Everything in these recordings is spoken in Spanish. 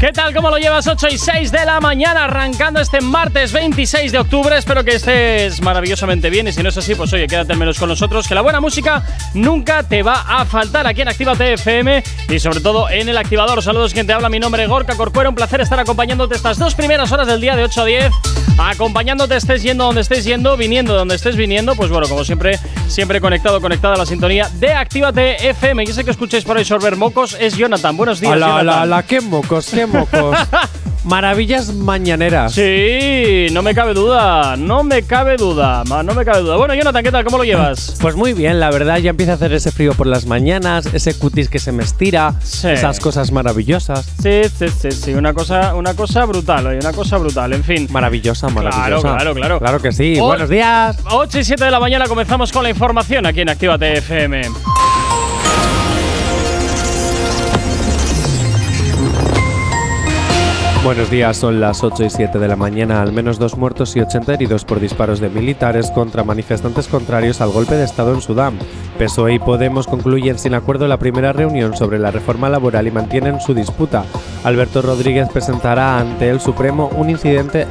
¿Qué tal? ¿Cómo lo llevas? 8 y 6 de la mañana, arrancando este martes 26 de octubre. Espero que estés maravillosamente bien y si no es así, pues oye, quédate al menos con nosotros, que la buena música nunca te va a faltar aquí en Actívate FM y sobre todo en el activador. Saludos, quien te habla, mi nombre es Gorka Corcuera. Un placer estar acompañándote estas dos primeras horas del día de 8 a 10. Acompañándote, estés yendo donde estés yendo, viniendo donde estés viniendo. Pues bueno, como siempre, siempre conectado, conectada a la sintonía de Actívate FM. Y ese que escuchéis por ahí sorber mocos es Jonathan. Buenos días, Hola, Jonathan. hola, hola, qué mocos, qué mocos. Maravillas mañaneras. Sí, no me cabe duda, no me cabe duda, no me cabe duda. Bueno, Jonathan, ¿qué tal? ¿Cómo lo llevas? Pues muy bien, la verdad, ya empieza a hacer ese frío por las mañanas, ese cutis que se me estira, Sí. esas cosas maravillosas. Sí, sí, sí, sí, una cosa, una cosa brutal, oye, una cosa brutal, en fin. Maravillosa, maravillosa. claro, claro. Claro que sí. Oh. Buenos días. 8 y 7 de la mañana comenzamos con la información aquí en Actívate FM. Buenos días, son las 8 y 7 de la mañana. Al menos dos muertos y 80 heridos por disparos de militares contra manifestantes contrarios al golpe de Estado en Sudán. PSOE y Podemos concluyen sin acuerdo la primera reunión sobre la reforma laboral y mantienen su disputa. Alberto Rodríguez presentará ante el Supremo un incidente,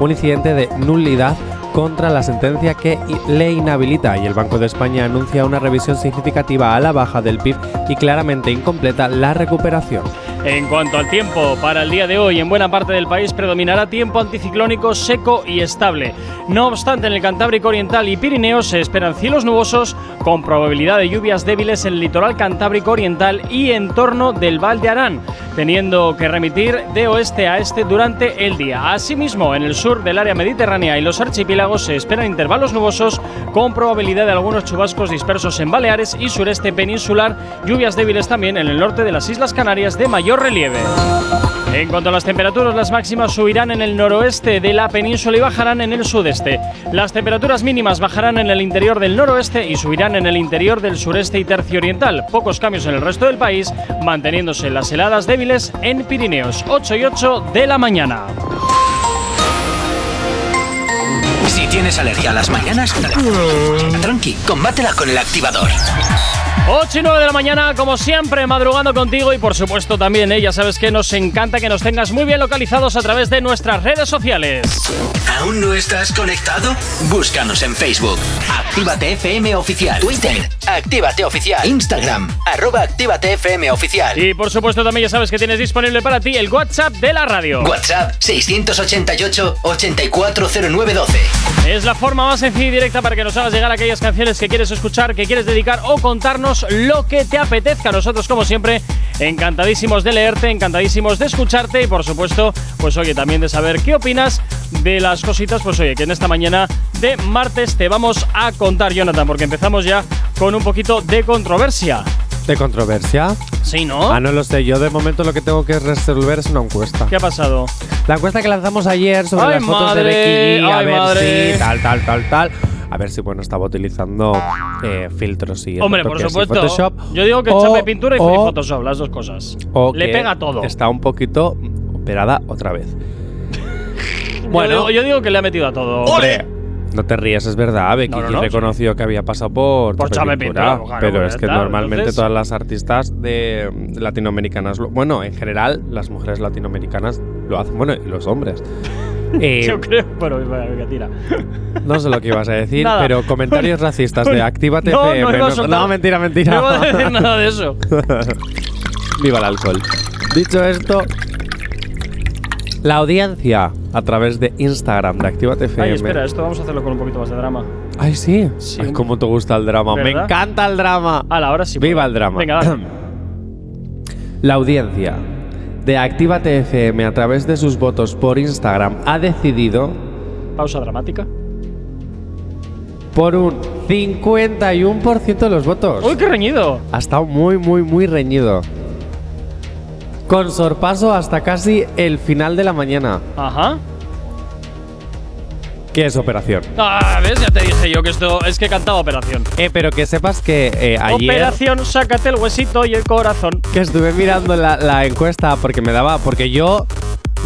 un incidente de nulidad contra la sentencia que le inhabilita y el Banco de España anuncia una revisión significativa a la baja del PIB y claramente incompleta la recuperación. En cuanto al tiempo, para el día de hoy en buena parte del país predominará tiempo anticiclónico seco y estable. No obstante, en el Cantábrico Oriental y Pirineos se esperan cielos nubosos con probabilidad de lluvias débiles en el litoral Cantábrico Oriental y en torno del Val de Arán, teniendo que remitir de oeste a este durante el día. Asimismo, en el sur del área mediterránea y los archipiélagos se esperan intervalos nubosos con probabilidad de algunos chubascos dispersos en Baleares y sureste peninsular, lluvias débiles también en el norte de las Islas Canarias de mayor relieve. En cuanto a las temperaturas, las máximas subirán en el noroeste de la península y bajarán en el sudeste. Las temperaturas mínimas bajarán en el interior del noroeste y subirán en el interior del sureste y tercio oriental. Pocos cambios en el resto del país, manteniéndose las heladas débiles en Pirineos. 8 y 8 de la mañana. Si tienes alergia a las mañanas, tranqui, combátela con El Activador. 8 y 9 de la mañana, como siempre, madrugando contigo y por supuesto también, ¿eh? ya sabes que nos encanta que nos tengas muy bien localizados a través de nuestras redes sociales. ¿Aún no estás conectado? Búscanos en Facebook. Actívate FM Oficial. Twitter. Actívate Oficial. Instagram. Arroba Actívate FM Oficial. Y por supuesto también ya sabes que tienes disponible para ti el WhatsApp de la radio. WhatsApp 688-840912. Es la forma más sencilla y directa para que nos hagas llegar aquellas canciones que quieres escuchar, que quieres dedicar o contarnos lo que te apetezca. Nosotros, como siempre, encantadísimos de leerte, encantadísimos de escucharte y, por supuesto, pues oye, también de saber qué opinas de las cositas, pues oye, que en esta mañana de martes te vamos a contar, Jonathan, porque empezamos ya con un poquito de controversia. ¿De controversia? Sí, ¿no? Ah, no lo sé. Yo de momento lo que tengo que resolver es una encuesta. ¿Qué ha pasado? La encuesta que lanzamos ayer sobre Ay, las fotos de Becky G, a ay, ver madre. si tal, tal, tal, tal. A ver si bueno estaba utilizando eh, filtros y Hombre, por supuesto. Photoshop. Yo digo que O- chape pintura y o- Photoshop, las dos cosas. o Le pega todo. Está un poquito operada otra vez. Bueno, yo digo, yo digo que le ha metido a todo. Hombre, no te rías, es verdad. Becky No, no, no, reconoció que había pasado por, Por chape chape pintura, claro, pero es que normalmente entonces- todas las artistas de, de latinoamericanas, bueno, en general las mujeres latinoamericanas lo hacen, bueno, y los hombres. Eh, Yo creo. Venga, venga, tira. No sé lo que ibas a decir, Nada. pero comentarios racistas de Actívate FM. no, mentira, mentira. No iba a decir nada de eso. Viva el alcohol. Dicho esto, la audiencia a través de Instagram de Actívate FM. Ay, espera, esto vamos a hacerlo con un poquito más de drama. Ay, sí. Sí, Ay, cómo te gusta el drama. Me encanta el drama. Hala, ahora sí. Viva puedo. el drama. Venga, dale. La audiencia de Actívate FM a través de sus votos por Instagram ha decidido Pausa dramática. por un 51% de los votos. ¡Uy, qué reñido! Ha estado muy, muy, muy reñido. Con sorpaso hasta casi el final de la mañana. Ajá. ¿Qué es operación? Ah, ¿ves? Ya te dije yo que esto es que cantaba Operación. Eh, pero que sepas que eh, ayer Operación, sácate el huesito y el corazón. que estuve mirando la, la encuesta porque me daba. Porque yo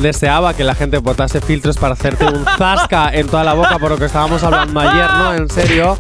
deseaba que la gente botase filtros para hacerte un zasca en toda la boca por lo que estábamos hablando ayer, ¿no? En serio.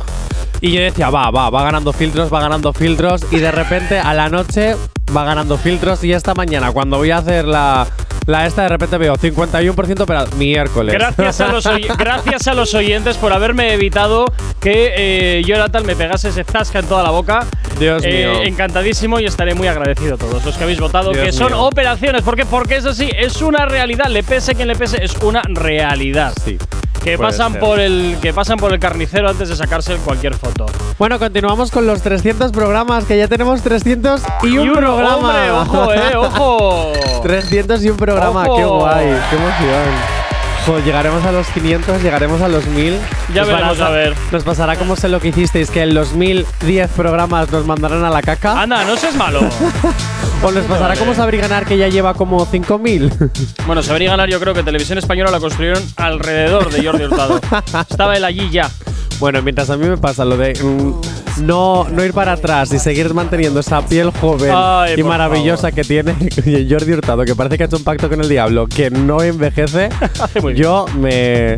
Y yo decía, va, va, va ganando filtros, va ganando filtros. Y de repente a la noche va ganando filtros. Y esta mañana, cuando voy a hacer la, la esta, de repente veo 51% pero miércoles. Gracias a, los gracias a los oyentes por haberme evitado que eh, Jonathan me pegase ese zasca en toda la boca. Dios Eh, mío. encantadísimo y estaré muy agradecido a todos los que habéis votado, Dios que son mío. operaciones. ¿Por qué? Porque es así, es una realidad. Le pese quien le pese, es una realidad. Sí. Que puede pasan, ser. por el, que pasan por el carnicero antes de sacarse cualquier foto. Bueno, continuamos con los 300 programas, que ya tenemos 300 y un programa. ¡Hombre, ojo, eh! ¡Ojo! 300 y un programa, Ojo. qué guay, qué emoción. Jo, llegaremos a los 500, llegaremos a los 1000. Ya Nos veremos, a ver. Nos pasará como sé lo que hicisteis, que en los 1010 programas nos mandarán a la caca. Anda, no seas malo. o nos pasará como Sabri Ganar, que ya lleva como 5000. bueno, Sabría ganar, yo creo que Televisión Española la construyeron alrededor de Jordi Hurtado. Estaba él allí ya. Bueno, mientras a mí me pasa lo de mm, no, no ir para atrás y seguir manteniendo esa piel joven Ay, y maravillosa que tiene Jordi Hurtado, que parece que ha hecho un pacto con el diablo, que no envejece. Yo me,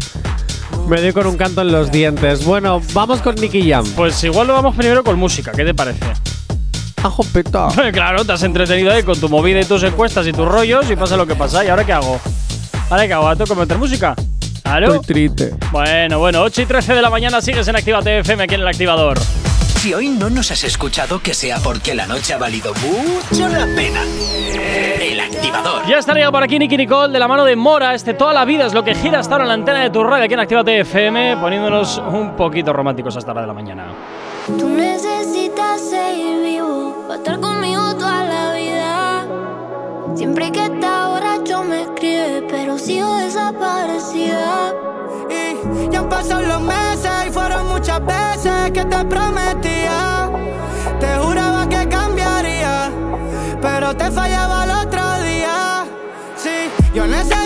me doy con un canto en los dientes. Bueno, vamos con Nicky Jam. Pues igual lo vamos primero con música, ¿qué te parece? ¡Ajo peta! claro, te has entretenido ahí con tu movida y tus encuestas y tus rollos y pasa lo que pasa. ¿Y ahora qué hago? ¿Ahora qué hago? ¿Tengo que meter música? ¿Aló? Estoy triste. Bueno, bueno, 8 y 13 de la mañana sigues en Activa FM aquí en el activador. Si hoy no nos has escuchado, que sea porque la noche ha valido mucho la pena. El activador. Ya estaría por aquí Nicky Nicole de la mano de Mora. Este toda la vida es lo que gira hasta ahora en la antena de tu radio aquí en Activa FM, poniéndonos un poquito románticos hasta la de la mañana. Tú necesitas seguir vivo para estar conmigo toda la vida. Siempre que está borracho me escribe, pero sigo desaparecida. Y ya han pasado los meses y fueron muchas veces que te prometía. Te juraba que cambiaría, pero te fallaba el otro día. Sí, yo necesito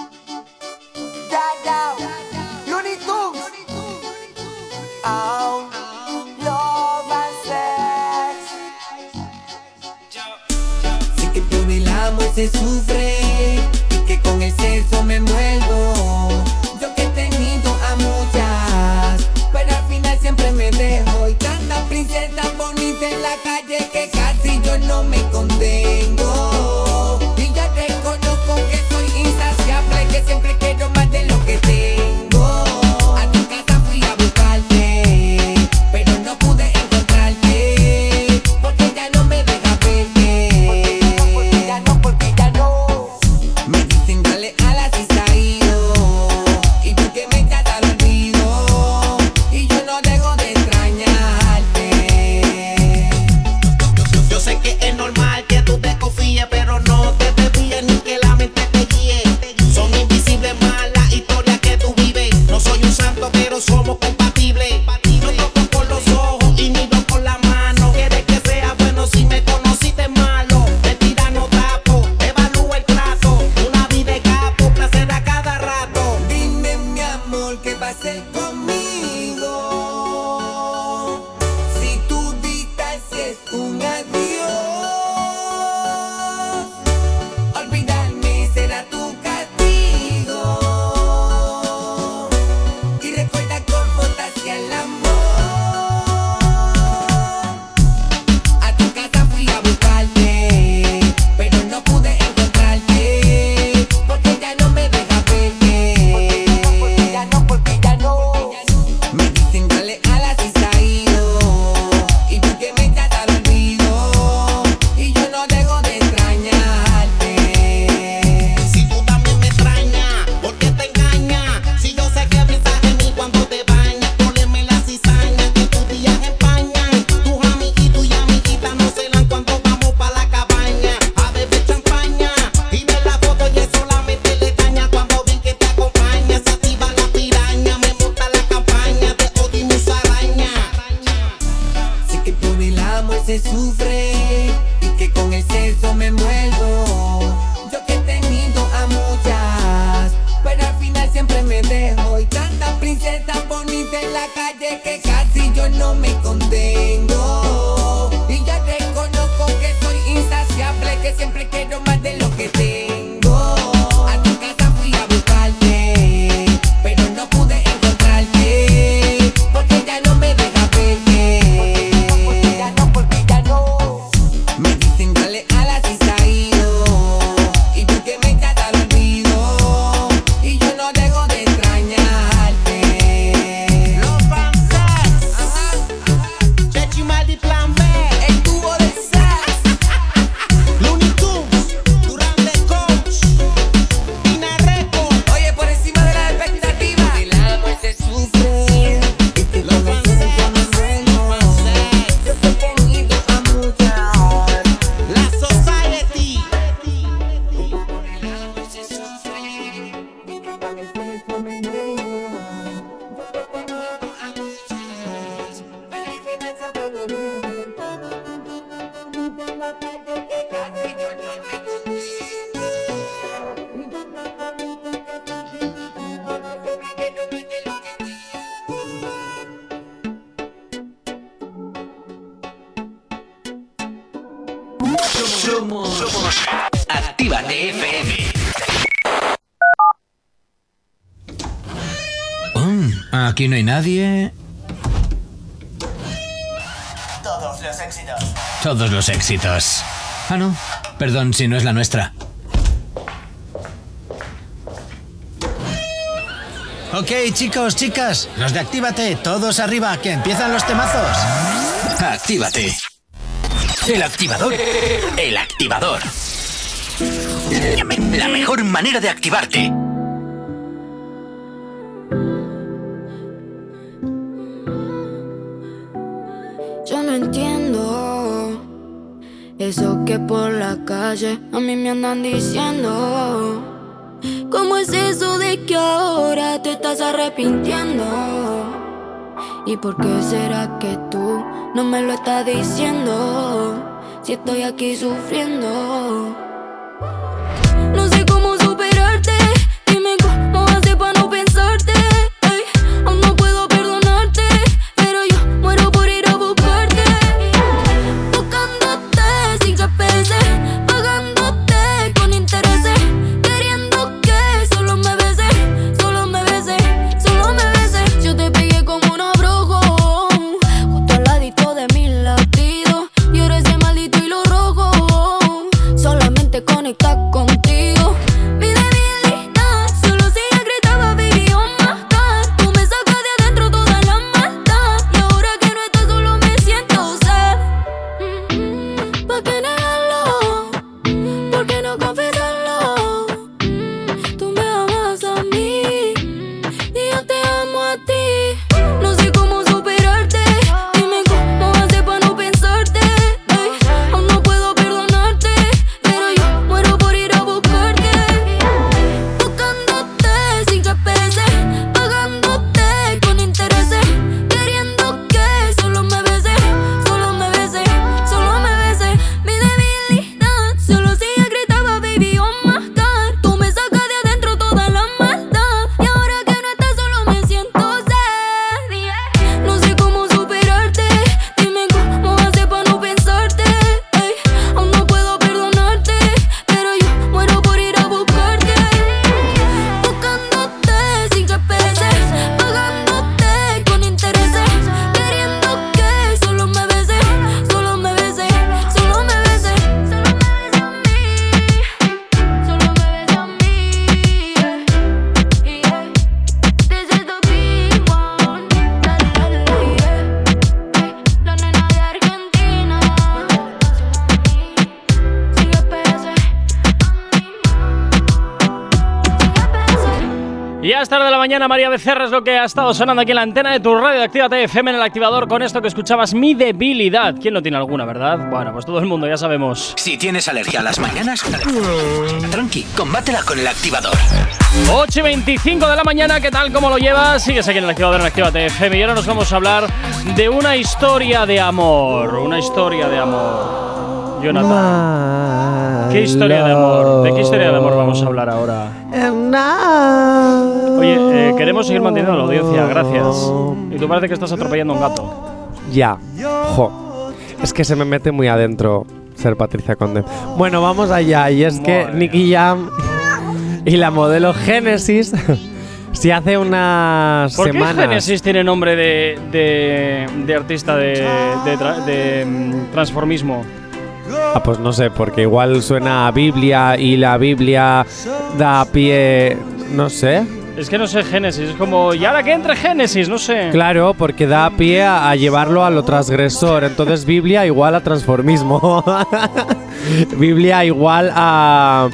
sufre y que con el sexo me envuelvo. Yo que he tenido a muchas, pero al final siempre me dejo. Y tantas princesas bonitas en la calle que casi yo no me controlo. Éxitos. Ah, no. Perdón si no es la nuestra. Ok, chicos, chicas. Los de Actívate, todos arriba, que empiezan los temazos. Actívate. El activador. El activador. La mejor manera de activarte. A mí me andan diciendo. ¿Cómo es eso de que ahora te estás arrepintiendo? ¿Y por qué será que tú no me lo estás diciendo? Si estoy aquí sufriendo. Mañana, María Becerra es lo que ha estado sonando aquí en la antena de tu radio Actívate FM en el activador con esto que escuchabas, mi debilidad. ¿Quién no tiene alguna, verdad? Bueno, pues todo el mundo, ya sabemos. Si tienes alergia a las mañanas, tranqui, combátela con el activador. 8 y 25 de la mañana, ¿qué tal? ¿Cómo lo llevas? Sigues aquí en el activador en Actívate FM y ahora nos vamos a hablar de una historia de amor. Una historia de amor. Jonathan. ¿Qué historia de amor? ¿De qué historia de amor vamos a hablar ahora? Oye, eh, queremos seguir manteniendo la audiencia, gracias. Y tú parece que estás atropellando a un gato. Ya. Jo. Es que se me mete muy adentro ser Patricia Conde. Bueno, vamos allá. Y es que Nicky Jam y la modelo Genesis si hace unas ¿Por semanas. qué Genesis tiene nombre de, de, de artista de, de, tra- de, mm, transformismo? Ah, pues no sé, porque igual suena a Biblia y la Biblia da pie. No sé. Es que no sé Génesis, es como, ¿y ahora que entre Génesis? No sé. Claro, porque da pie a, a llevarlo a lo transgresor. Entonces, Biblia igual a transformismo. Biblia igual a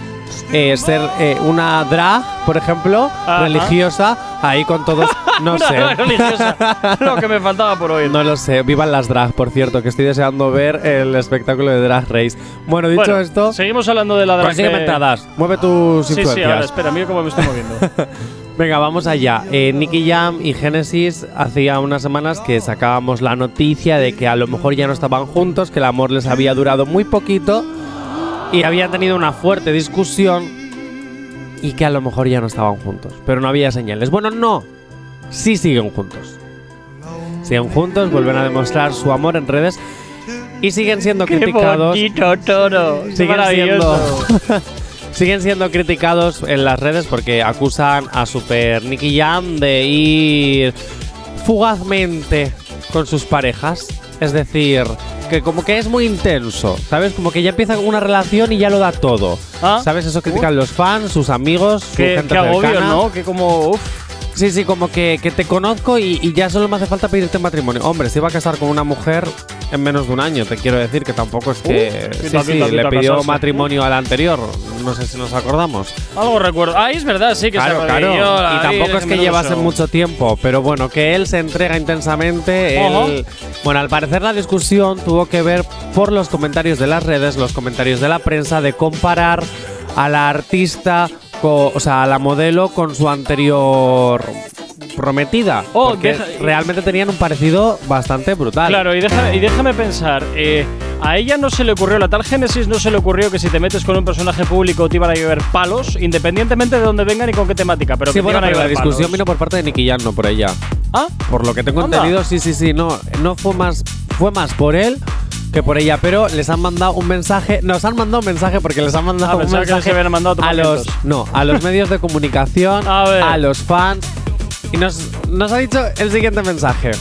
eh, ser eh, una drag, por ejemplo, religiosa, ahí con todos. No sé. religiosa. Lo que me faltaba por hoy. No lo sé, vivan las drag, por cierto, que estoy deseando ver el espectáculo de Drag Race. Bueno, dicho Bueno, esto, seguimos hablando de la drag. consígueme que- entradas, mueve tus Sí, sí, influencias. ahora espera, mira cómo me estoy moviendo. Venga, vamos allá. Eh, Nicky Jam y Genesis hacía unas semanas que sacábamos la noticia de que a lo mejor ya no estaban juntos, que el amor les había durado muy poquito y habían tenido una fuerte discusión y que a lo mejor ya no estaban juntos, pero no había señales. Bueno, no, sí siguen juntos. Siguen juntos, vuelven a demostrar su amor en redes y siguen siendo ¡Qué criticados. bonito, toro! ¡Qué Siguen siendo, siguen siendo criticados en las redes porque acusan a Super Nicky Jam de ir fugazmente con sus parejas. Es decir, que como que es muy intenso, ¿sabes? Como que ya empieza una relación y ya lo da todo. Ah. ¿Sabes? Eso critican los fans, sus amigos, su Qué, gente qué agobio, cercana. ¿no? Que como. Uf. Sí, sí, como que, que te conozco y, y ya solo me hace falta pedirte matrimonio. Hombre, se iba a casar con una mujer en menos de un año, te quiero decir que tampoco es que. Uh, sí, quita, sí, quita, le pidió casarse. matrimonio al anterior. No sé si nos acordamos. Algo recuerdo. Ah, es verdad, sí, que Claro, se claro. Y tampoco es que llevase mucho tiempo, pero bueno, que él se entrega intensamente. Él- bueno, al parecer la discusión tuvo que ver por los comentarios de las redes, los comentarios de la prensa, de comparar a la artista, o sea, a la modelo con su anterior prometida. Oh, porque deja- realmente tenían un parecido bastante brutal. Claro, y, deja- y déjame pensar, eh, a ella no se le ocurrió, la tal Génesis no se le ocurrió que si te metes con un personaje público te iban a llover palos, independientemente de dónde vengan y con qué temática, pero sí, que te bueno, iban a pero la llover discusión palos. vino por parte de Nicky Jam, no por ella. Ah, Por lo que tengo Anda. entendido, sí, sí, sí, no, no fue más, fue más por él que por ella, pero les han mandado un mensaje, nos han mandado un mensaje porque les han mandado Ah, un que mensaje les habían mandado a los, no, a los medios de comunicación, A ver. los fans y nos, nos ha dicho el siguiente mensaje,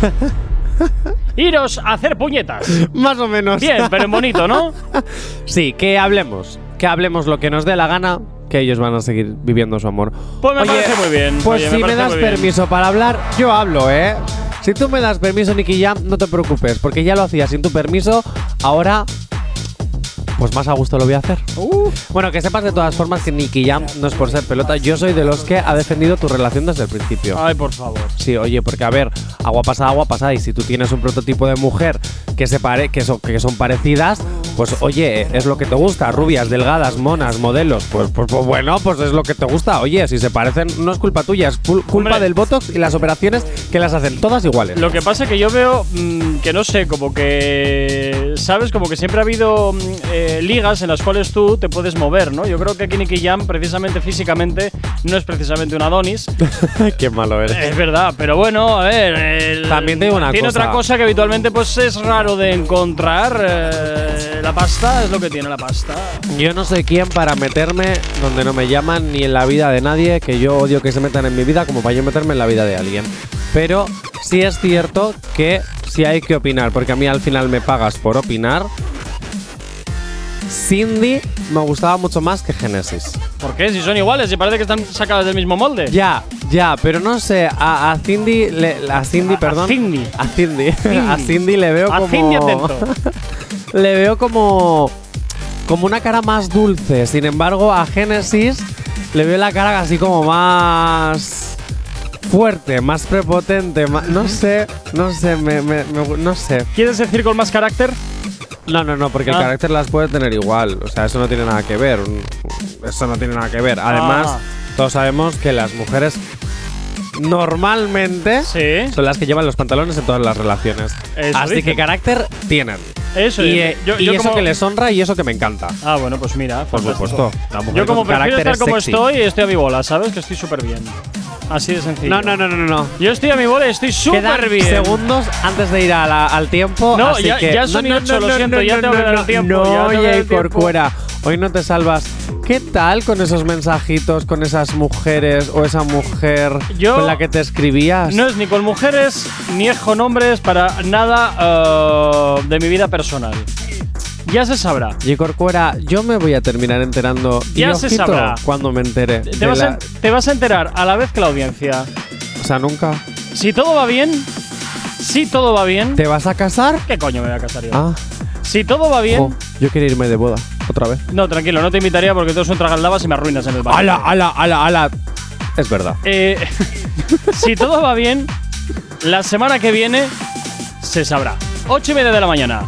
iros a hacer puñetas. más o menos. Bien, pero en bonito, ¿no? sí, que hablemos, que hablemos lo que nos dé la gana. Que ellos van a seguir viviendo su amor. Pues me parece muy bien, Pues oye, si me, das bien. permiso para hablar, yo hablo, ¿eh? Si tú me das permiso, Nicky Jam, no te preocupes, porque ya lo hacía sin tu permiso. Ahora, pues más a gusto lo voy a hacer. Uh. Bueno, que sepas de todas formas que Nicky Jam no es por ser pelota. Yo soy de los que ha defendido tu relación desde el principio. Ay, por favor. Sí, oye, porque a ver, agua pasada, agua pasada. Y si tú tienes un prototipo de mujer que se pare, que son, que son parecidas, pues oye, es lo que te gusta. Rubias, delgadas, monas, modelos. Pues, pues, pues bueno, pues es lo que te gusta. Oye, si se parecen, no es culpa tuya, es cul- culpa Hombre. del Botox y las operaciones que las hacen todas iguales. Lo que pasa es que yo veo mm, que no sé, como que. ¿Sabes? Como que siempre ha habido mm, eh, ligas en las cuales tú te puedes mover, ¿no? Yo creo que Nicky Jam, precisamente físicamente, no es precisamente un Adonis. Qué malo eres. es verdad, pero bueno, a ver. el- También te digo una tiene cosa. otra cosa que habitualmente pues es raro de encontrar. eh, la pasta es lo que tiene la pasta. Yo no soy quien para meterme donde no me llaman ni en la vida de nadie, que yo odio que se metan en mi vida como para yo meterme en la vida de alguien. Pero sí es cierto que sí hay que opinar, porque a mí al final me pagas por opinar. Cindy me gustaba mucho más que Genesis. ¿Por qué? Si son iguales, y parece que están sacadas del mismo molde. Ya, ya, pero no sé, a, a Cindy, le- a Cindy, A- a perdón. Cindy. A Cindy. a Cindy le veo A como. Cindy atento. le veo como. Como una cara más dulce. Sin embargo, a Genesis le veo la cara así como más. Fuerte, más prepotente, más, no sé, no sé, me, me- me- no sé. ¿Quieres decir con más carácter? No, no, no, porque Ah. el carácter las puede tener igual. O sea, eso no tiene nada que ver. Eso no tiene nada que ver. Además, Ah. todos sabemos que las mujeres normalmente Sí. son las que llevan los pantalones en todas las relaciones. Eso Así dicen. que carácter tienen. Eso y es. eh, Yo- y yo eso como- que les honra y eso que me encanta. Ah, bueno, pues mira. Por fantástico. supuesto. Yo como prefiero estar es como sexy. estoy, estoy a mi bola, ¿sabes? Que estoy súper bien. Así de sencillo. No, no, no, no, no. no. Yo estoy a mi bola y estoy súper bien. segundos antes de ir a la- al tiempo. No, así ya- que ya son y ocho, lo siento, ya tengo que dar el tiempo, No, oye. Corcuera, hoy no te salvas. ¿Qué tal con esos mensajitos, con esas mujeres o esa mujer Yo- con la que te escribías? No es ni con mujeres ni es con hombres para nada eh, de mi vida personal. Ya se sabrá. Y Corcuera, yo me voy a terminar enterando. Ya y se sabrá. Cuando me entere. Te vas, la- a, te vas a enterar a la vez que la audiencia. O sea, nunca. Si todo va bien, si todo va bien, ¿Te vas a casar? ¿qué coño me voy a casar yo? Ah, Si todo va bien, jo, yo quiero irme de boda. Otra vez. no, tranquilo, no te invitaría porque tú son tragaldabas y me arruinas en el bar. ¡Hala, hala, hala, hala! Es verdad. Eh, si todo va bien, la semana que viene se sabrá. 8 y media de la mañana.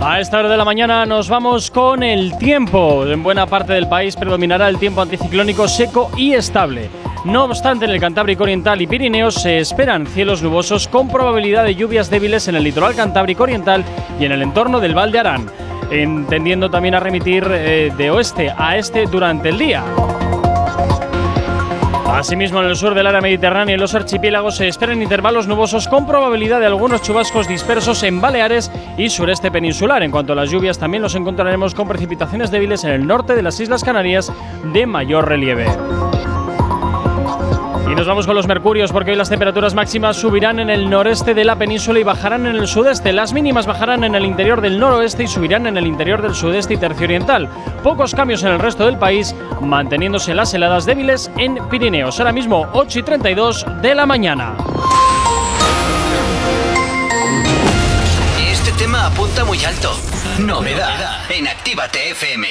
A esta hora de la mañana nos vamos con el tiempo. En buena parte del país predominará el tiempo anticiclónico seco y estable. No obstante, en el Cantábrico Oriental y Pirineos se esperan cielos nubosos con probabilidad de lluvias débiles en el litoral Cantábrico Oriental y en el entorno del Val de Arán, en- tendiendo también a remitir eh, de oeste a este durante el día. Asimismo, en el sur del área mediterránea y los archipiélagos se esperan intervalos nubosos con probabilidad de algunos chubascos dispersos en Baleares y sureste peninsular. En cuanto a las lluvias, también los encontraremos con precipitaciones débiles en el norte de las Islas Canarias de mayor relieve. Y nos vamos con los mercurios porque hoy las temperaturas máximas subirán en el noreste de la península y bajarán en el sudeste. Las mínimas bajarán en el interior del noroeste y subirán en el interior del sudeste y tercio oriental. Pocos cambios en el resto del país, manteniéndose las heladas débiles en Pirineos. Ahora mismo 8 y 32 de la mañana. Este tema apunta muy alto. Novedad en Actívate FM.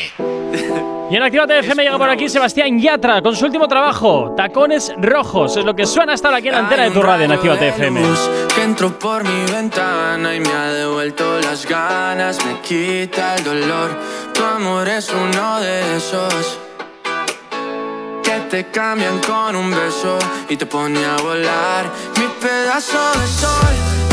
Y en Actívate FM llega por aquí Sebastián Yatra con su último trabajo, Tacones Rojos. Es lo que suena hasta aquí en la antena de tu radio en Actívate FM. que entró por mi ventana y me ha devuelto las ganas, me quita el dolor. Tu amor es uno de esos que te cambian con un beso y te pone a volar. Mi pedazo de sol,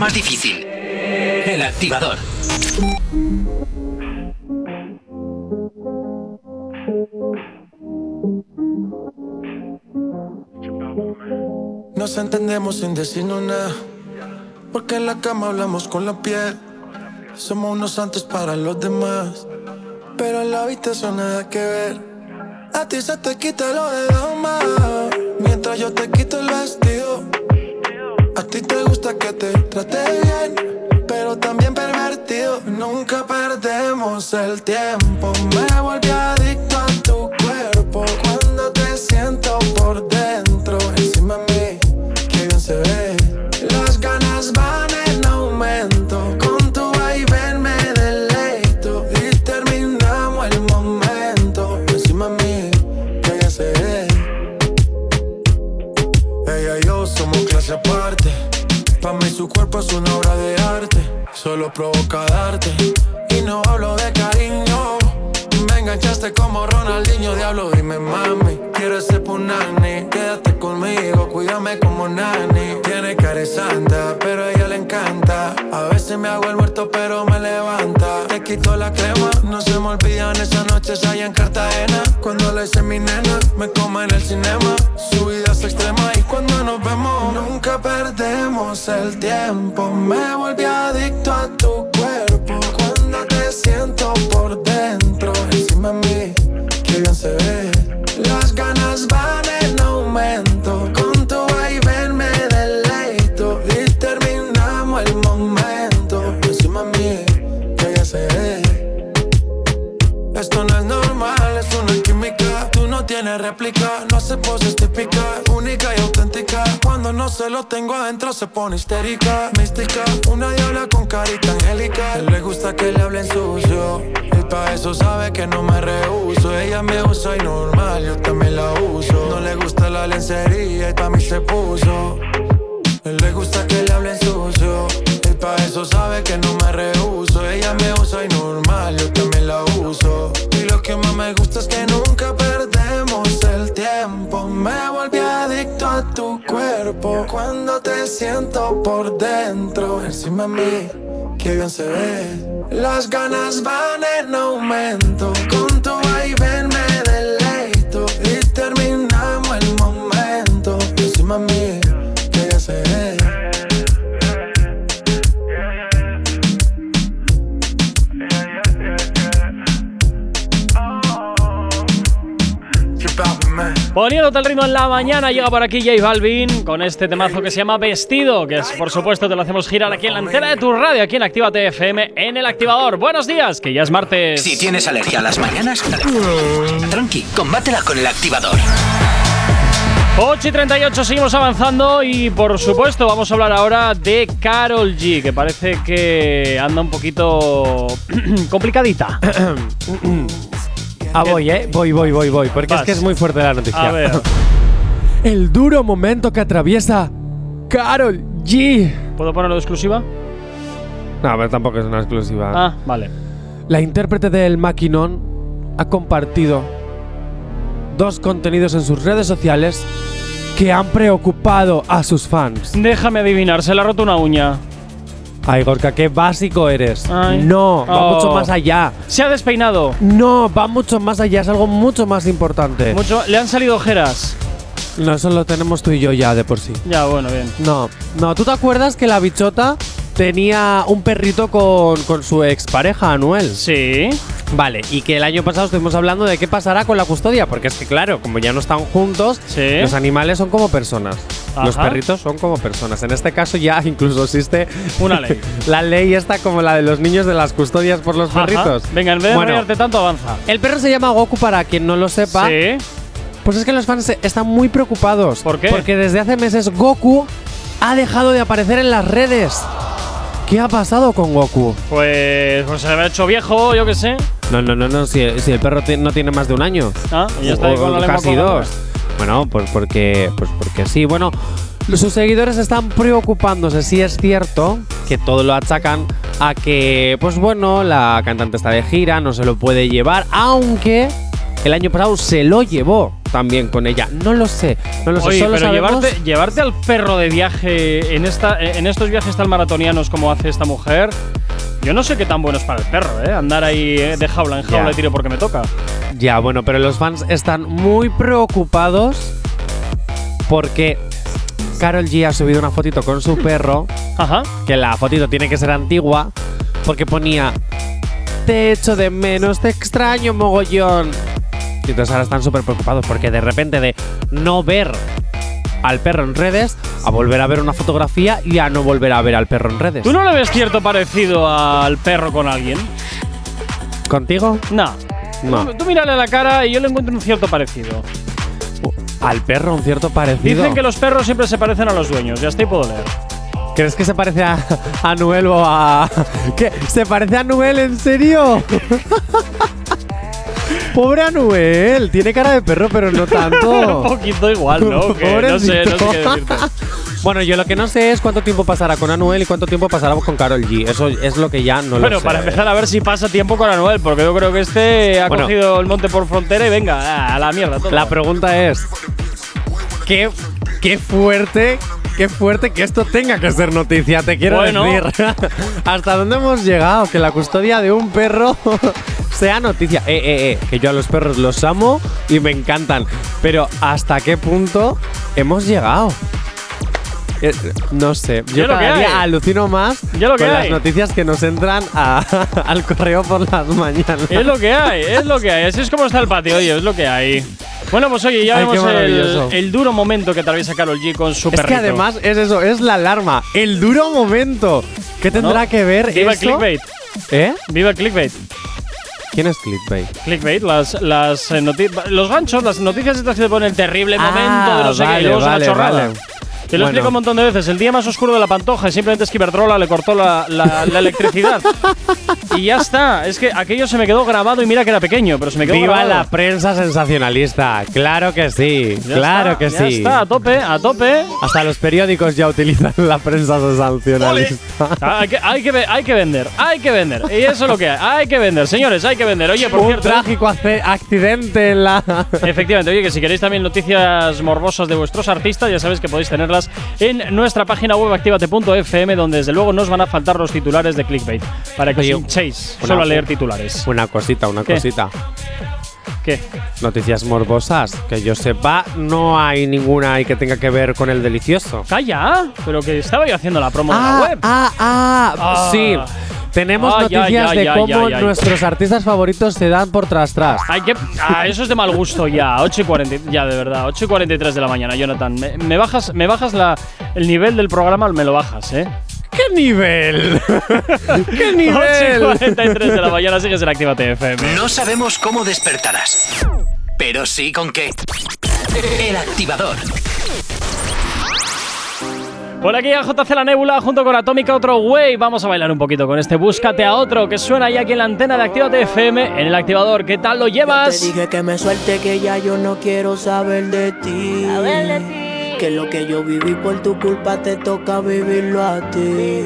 Más difícil. El activador. Nos entendemos sin decirnos nada. Porque en la cama hablamos con la piel. Somos unos santos para los demás. Pero en la habitación nada que ver. A ti se te quita lo de dama. Mientras yo te quito el vestido. A ti te gusta que te trate bien. Pero también pervertido. Nunca perdemos el tiempo. Me volví adicto a tu cuerpo. Cuando te siento por dentro. Encima de mí, que bien se ve. Las ganas van su cuerpo es una obra de arte. Solo provoca darte. Y no hablo de cariño. Venga enganchaste como Ronaldinho, diablo, dime mami. Quiero ser punani, quédate conmigo, cuídame como nani. Tiene cara santa, pero a ella le encanta. A veces me hago el muerto, pero me levanta. Te quito la crema, no se me olvidan esas noches allá en Cartagena. Cuando le hice mi nena, me come en el cinema. Su vida es extrema y cuando nos vemos, nunca perdemos el tiempo. Me volví adicto a tu cuerpo. Cuando te siento por dentro, encima de mí, que bien se ve. Las ganas van no tienes réplica, no hace poses típicas. Única y auténtica. Cuando no se lo tengo adentro se pone histérica. Mística, una diabla con carita angélica. Él le gusta que le hablen sucio. Y pa' eso sabe que no me rehuso. Ella me usa y normal, yo también la uso. No le gusta la lencería y mí se puso. Él le gusta que le hablen sucio. Y pa' eso sabe que no me rehuso. Ella me usa y normal, yo también la uso. Y lo que más me gusta es que nunca tiempo. Me volví adicto a tu cuerpo. Cuando te siento por dentro, encima de mí, que bien se ve. Las ganas van en aumento. Con tu vaivén me deleito. Y terminamos el momento. Encima de mí, Poniéndote el ritmo en la mañana, llega por aquí J Balvin con este temazo que se llama Vestido, que es, por supuesto te lo hacemos girar aquí en la antena de tu radio, aquí en Actívate FM, en el activador. Buenos días, que ya es martes. Si tienes alergia a las mañanas, tranqui, combátela con el activador. 8 y 38 seguimos avanzando y por supuesto vamos a hablar ahora de Carol G, que parece que anda un poquito complicadita. Ah, voy, eh. Voy, voy, voy, voy. Porque Vas. es que es muy fuerte la noticia. A ver, El duro momento que atraviesa Carol G. ¿puedo ponerlo de exclusiva? No, pero tampoco es una exclusiva. Ah, vale. La intérprete del Maquinón ha compartido dos contenidos en sus redes sociales que han preocupado a sus fans. Déjame adivinar, se le ha roto una uña. Ay, Gorka, qué básico eres. Ay. No, va Oh. mucho más allá. Se ha despeinado. No, va mucho más allá, es algo mucho más importante. Mucho, le han salido ojeras. No, eso lo tenemos tú y yo ya de por sí. Ya, bueno, bien. No, no, ¿tú te acuerdas que la bichota tenía un perrito con, con su expareja, Anuel? Sí. Vale, y que el año pasado estuvimos hablando de qué pasará con la custodia, porque es que claro, como ya no están juntos, Sí. los animales son como personas. Los perritos son como personas. En este caso ya incluso existe Una ley. la ley esta como la de los niños de las custodias por los Ajá. perritos. Venga, en vez de Bueno, tanto, avanza. el perro se llama Goku para quien no lo sepa. Sí. Pues es que los fans están muy preocupados. ¿Por qué? Porque desde hace meses Goku ha dejado de aparecer en las redes. ¿Qué ha pasado con Goku? Pues, pues se le ha hecho viejo, yo qué sé. No, no, no, no. Si, si el perro no tiene más de un año. Ah, y ya está ahí con la casi dos. Bueno, pues porque, pues porque sí. Bueno, sus seguidores están preocupándose. Sí es cierto que todo lo achacan a que, pues bueno, la cantante está de gira, no se lo puede llevar, aunque el año pasado se lo llevó también con ella. No lo sé, no lo sé. Oye, Solo pero sabemos- llevarte, llevarte al perro de viaje en, esta, en estos viajes tan maratonianos como hace esta mujer, yo no sé qué tan bueno es para el perro, ¿eh? Andar ahí eh, de jaula en jaula Ya. y tiro porque me toca. Ya, bueno, pero los fans están muy preocupados porque Carol G ha subido una fotito con su perro, Ajá. que la fotito tiene que ser antigua, porque ponía te echo de menos, te extraño mogollón. Y entonces ahora están súper preocupados porque de repente de no ver al perro en redes a volver a ver una fotografía y a no volver a ver al perro en redes. ¿Tú no le ves cierto parecido al perro con alguien? ¿Contigo? No. No. Tú, tú mírale la cara y yo le encuentro un cierto parecido. Al perro un cierto parecido. Dicen que los perros siempre se parecen a los dueños, ya estoy puedo leer. ¿Crees que se parece a, a Noel o a. ¿Qué? ¿Se parece a Noel en serio? Pobre Anuel, tiene cara de perro, pero no un tanto. poquito igual, ¿no? Que no sé, no sé qué Pobrecito. decirte. Bueno, yo lo que no sé es cuánto tiempo pasará con Anuel y cuánto tiempo pasará con Carol G. Eso es lo que ya no lo Bueno, sé. para empezar a ver si pasa tiempo con Anuel, porque yo creo que este ha Bueno. cogido el monte por frontera y venga, a la mierda todo. La pregunta es: ¿qué, qué fuerte, qué fuerte que esto tenga que ser noticia? Te quiero Bueno. decir. ¿Hasta dónde hemos llegado? Que la custodia de un perro sea noticia. Eh, eh, eh, que yo a los perros los amo y me encantan. Pero ¿hasta qué punto hemos llegado? Eh, no sé, yo cada día alucino más lo que con las noticias que nos entran a- al correo por las mañanas. Es lo que hay, es lo que hay. Así es como está el patio, oye, es lo que hay. Bueno, pues oye, ya Ay, qué vemos el, duro momento que atraviesa Carol G con su Es que perrito. además es eso, es la alarma, el duro momento. ¿Qué tendrá ¿No? que ver Viva clickbait. ¿Eh? Viva clickbait. ¿Quién es clickbait? Clickbait, las, las eh, los ganchos, las noticias estas que te ponen el terrible Ah, momento de no sé qué, y vale, luego es una vale, chorrada. vale. Te lo Bueno. explico un montón de veces. El día más oscuro de la pantoja simplemente es que Iberdrola le cortó la, la- la electricidad. y ya está. Es que aquello se me quedó grabado y mira que era pequeño, pero se me quedó Viva grabado. la prensa sensacionalista, claro que sí, Ya claro está, que ya sí. está, a tope, a tope. Hasta los periódicos ya utilizan la prensa sensacionalista. Ah, Hay que, hay, que, hay que vender, hay que vender. Y eso es lo que hay. Hay que vender, señores, hay que vender. Oye, por Un cierto. trágico acce- accidente en la. Efectivamente, oye, que si queréis también noticias morbosas de vuestros artistas, ya sabéis que podéis tenerlas en nuestra página web activate.fm, donde desde luego no os van a faltar los titulares de clickbait. Para que os hinchéis solo a leer titulares. Una cosita, una ¿Qué? cosita. ¿Qué? Noticias morbosas. Que yo sepa, no hay ninguna ahí que tenga que ver con el delicioso. ¡Calla! Pero que estaba yo haciendo la promo de la web. ah, ah, Ah. sí. Tenemos Ay, noticias ay, de ay, cómo ay, ay. nuestros artistas favoritos se dan por tras tras. Hay que. Ah, eso es de mal gusto ya. 8 y 40. Ya, de verdad. 8 y 43 de la mañana, Jonathan. Me, me bajas, me bajas la, el nivel del programa, me lo bajas, ¿eh? ¡Qué nivel! ¡Qué 8 y nivel! 43 de la mañana, sigues en Actívate FM. No sabemos cómo despertarás, pero sí con qué. El activador. Por aquí a JC La Nebula junto con Atómica Otro Way. Vamos a bailar un poquito con este Búscate a otro que suena ya aquí en la antena de Actívate FM en el activador. ¿Qué tal lo Te llevas? dije que me suelte que ya yo no quiero saber de ti. Que lo que yo viví por tu culpa te toca vivirlo a ti.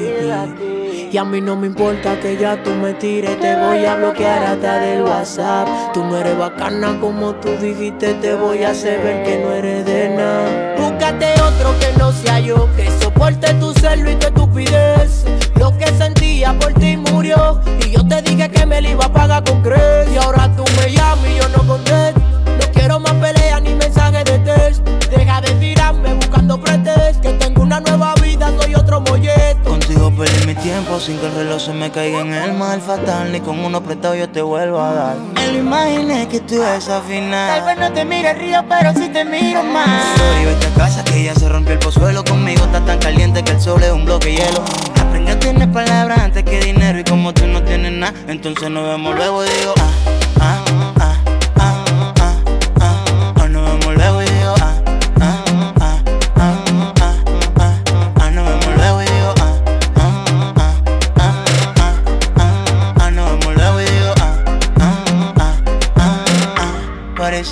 Y a mí no me importa que ya tú me tires, te voy a bloquear hasta del WhatsApp. Tú no eres bacana como tú dijiste, te voy a hacer ver que no eres de nada. Búscate otro que no sea yo, que soporte tu celo y tu estupidez. Lo que sentía por ti murió, y yo te dije que me lo iba a pagar con crees. Y ahora tú me llamas y yo no contesto. No quiero más peleas ni mensajes de texto. Deja de tirarme buscando pretextos. Que tengo una nueva vida, soy otro molleto. Contigo perdí mi tiempo sin que el reloj se me caiga en el mal fatal. Ni con uno prestado yo te vuelvo a dar. Me lo imaginé que tú a Tal final. vez no te mire río, pero sí te miro más. Sorry, vete a casa que ya se rompió el pozuelo. Conmigo está tan caliente que el sol es un bloque de hielo. Aprendí a tener palabras antes que dinero. Y como tú no tienes nada, entonces nos vemos luego y digo, ah,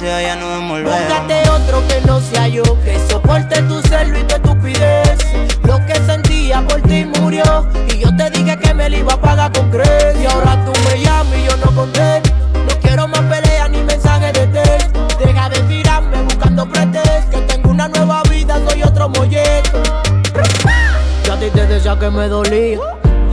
nos vemos luego. Búscate otro que no sea yo, que soporte tu celo y tu estupidez. Lo que sentía por ti murió, y yo te dije que me lo iba a pagar con crees. Y ahora tú me llamas y yo no contesto. No quiero más peleas ni mensajes de texto. Deja de tirarme buscando pretextos. Que tengo una nueva vida, soy otro molleto. Yo a ti te decía que me dolía.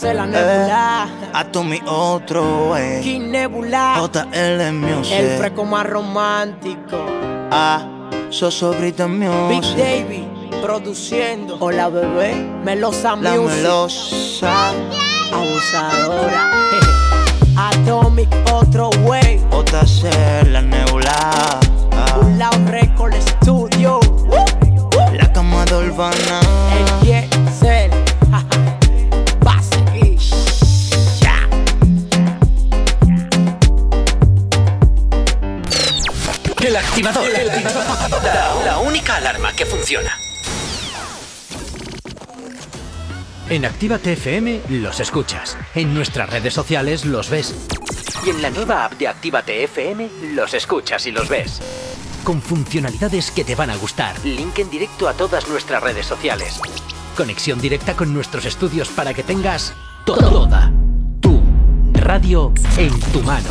JC la nebula. Eh, a tu mi otro, eh. King Nebula. JL Music. El fresco más romántico. Ah, Sosobrita Big Music. Davy produciendo. Hola bebé, Melosa La Music. melosa. Abusadora. Atomic, otro way. JC, la nebula. Ah, Un Record Studio. la cama de Urbana. El activador. La, la única alarma que funciona. En Actívate FM los escuchas. En nuestras redes sociales los ves. Y en la nueva app de Actívate FM los escuchas y los ves. Con funcionalidades que te van a gustar. Link en directo a todas nuestras redes sociales. Conexión directa con nuestros estudios para que tengas to- toda tu radio en tu mano.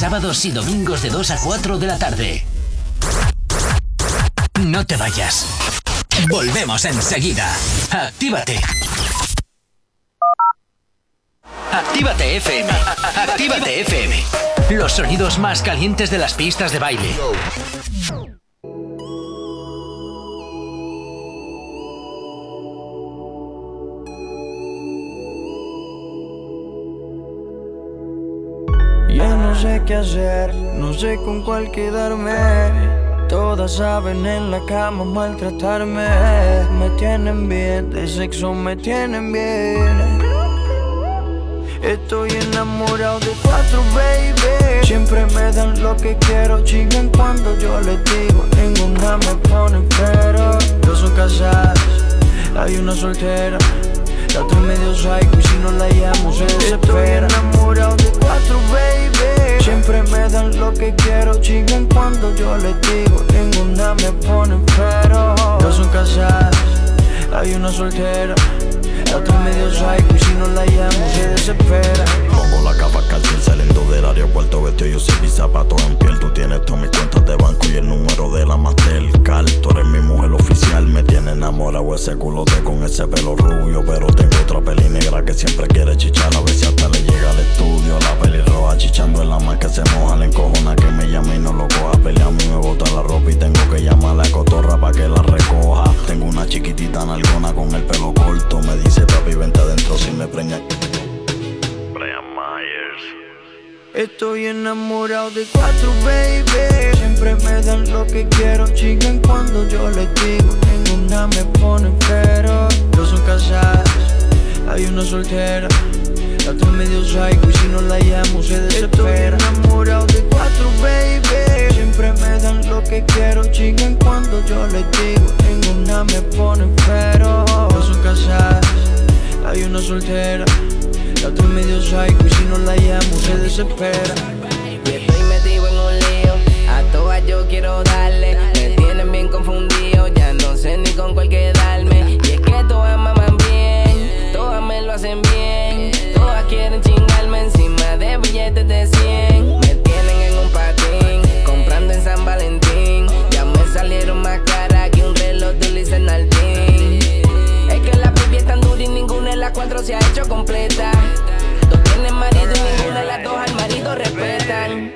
Sábados y domingos de 2 a 4 de la tarde. No te vayas. Volvemos enseguida. Actívate. Actívate FM. Actívate FM. Los sonidos más calientes de las pistas de baile. Sé qué hacer, no sé con cuál quedarme. Todas saben en la cama maltratarme. Me tienen bien, de sexo me tienen bien. Estoy enamorado de cuatro, baby. Siempre me dan lo que quiero, chingan cuando yo les digo. Ninguna me pone pero. Dos son casadas, hay una soltera. La otra medio psycho y si no la llamo se desespera. Estoy enamorado de cuatro, baby. Siempre me dan lo que quiero, chingan cuando yo les digo. Ninguna me pone pero. Dos son casadas, hay una soltera. La otra medio y si no la llamo se desespera. Pongo la capa cárcel saliendo del aeropuerto Vestido yo sé mis zapatos en piel. Tú tienes todas mis cuentas de banco y el número de la Mastercard. Tú eres mi mujer oficial Me tiene enamorado ese culote con ese pelo rubio Pero tengo otra peli negra que siempre quiere chichar. A ver si hasta le llega al estudio La peli roja chichando en la más que se moja La encojona que me llama y no lo coja. Pelea a mí me bota la ropa y tengo que llamar a la cotorra pa' que la recoja. Tengo una chiquitita nalgona con el pelo corto Me dice papi vente adentro si me preña Brian Myers Estoy enamorado de cuatro, baby. Siempre me dan lo que quiero, chingan cuando yo les digo. Ninguna me pone pero. Dos son casadas, hay una soltera. La otra medio psycho y si no la llamo se desespera. Estoy enamorado de cuatro, baby. Siempre me dan lo que quiero, chingan cuando yo les digo. Ninguna me pone pero. Dos son casadas, hay una soltera. La otra medio psycho y si no la llamo se desespera. Y estoy metido en un lío. A todas yo quiero darle. Me tienen bien confundido. Ya no sé ni con cuál quedarme. Y es que todas maman bien. Todas me lo hacen bien. Todas quieren chingarme encima de billetes de 100. Me tienen en un patín. Comprando en San Valentín. Ya me salieron más caras que un reloj de Luis Nardín. Las cuatro se ha hecho completa. Dos tienen marido y ninguna de las dos al marido respetan.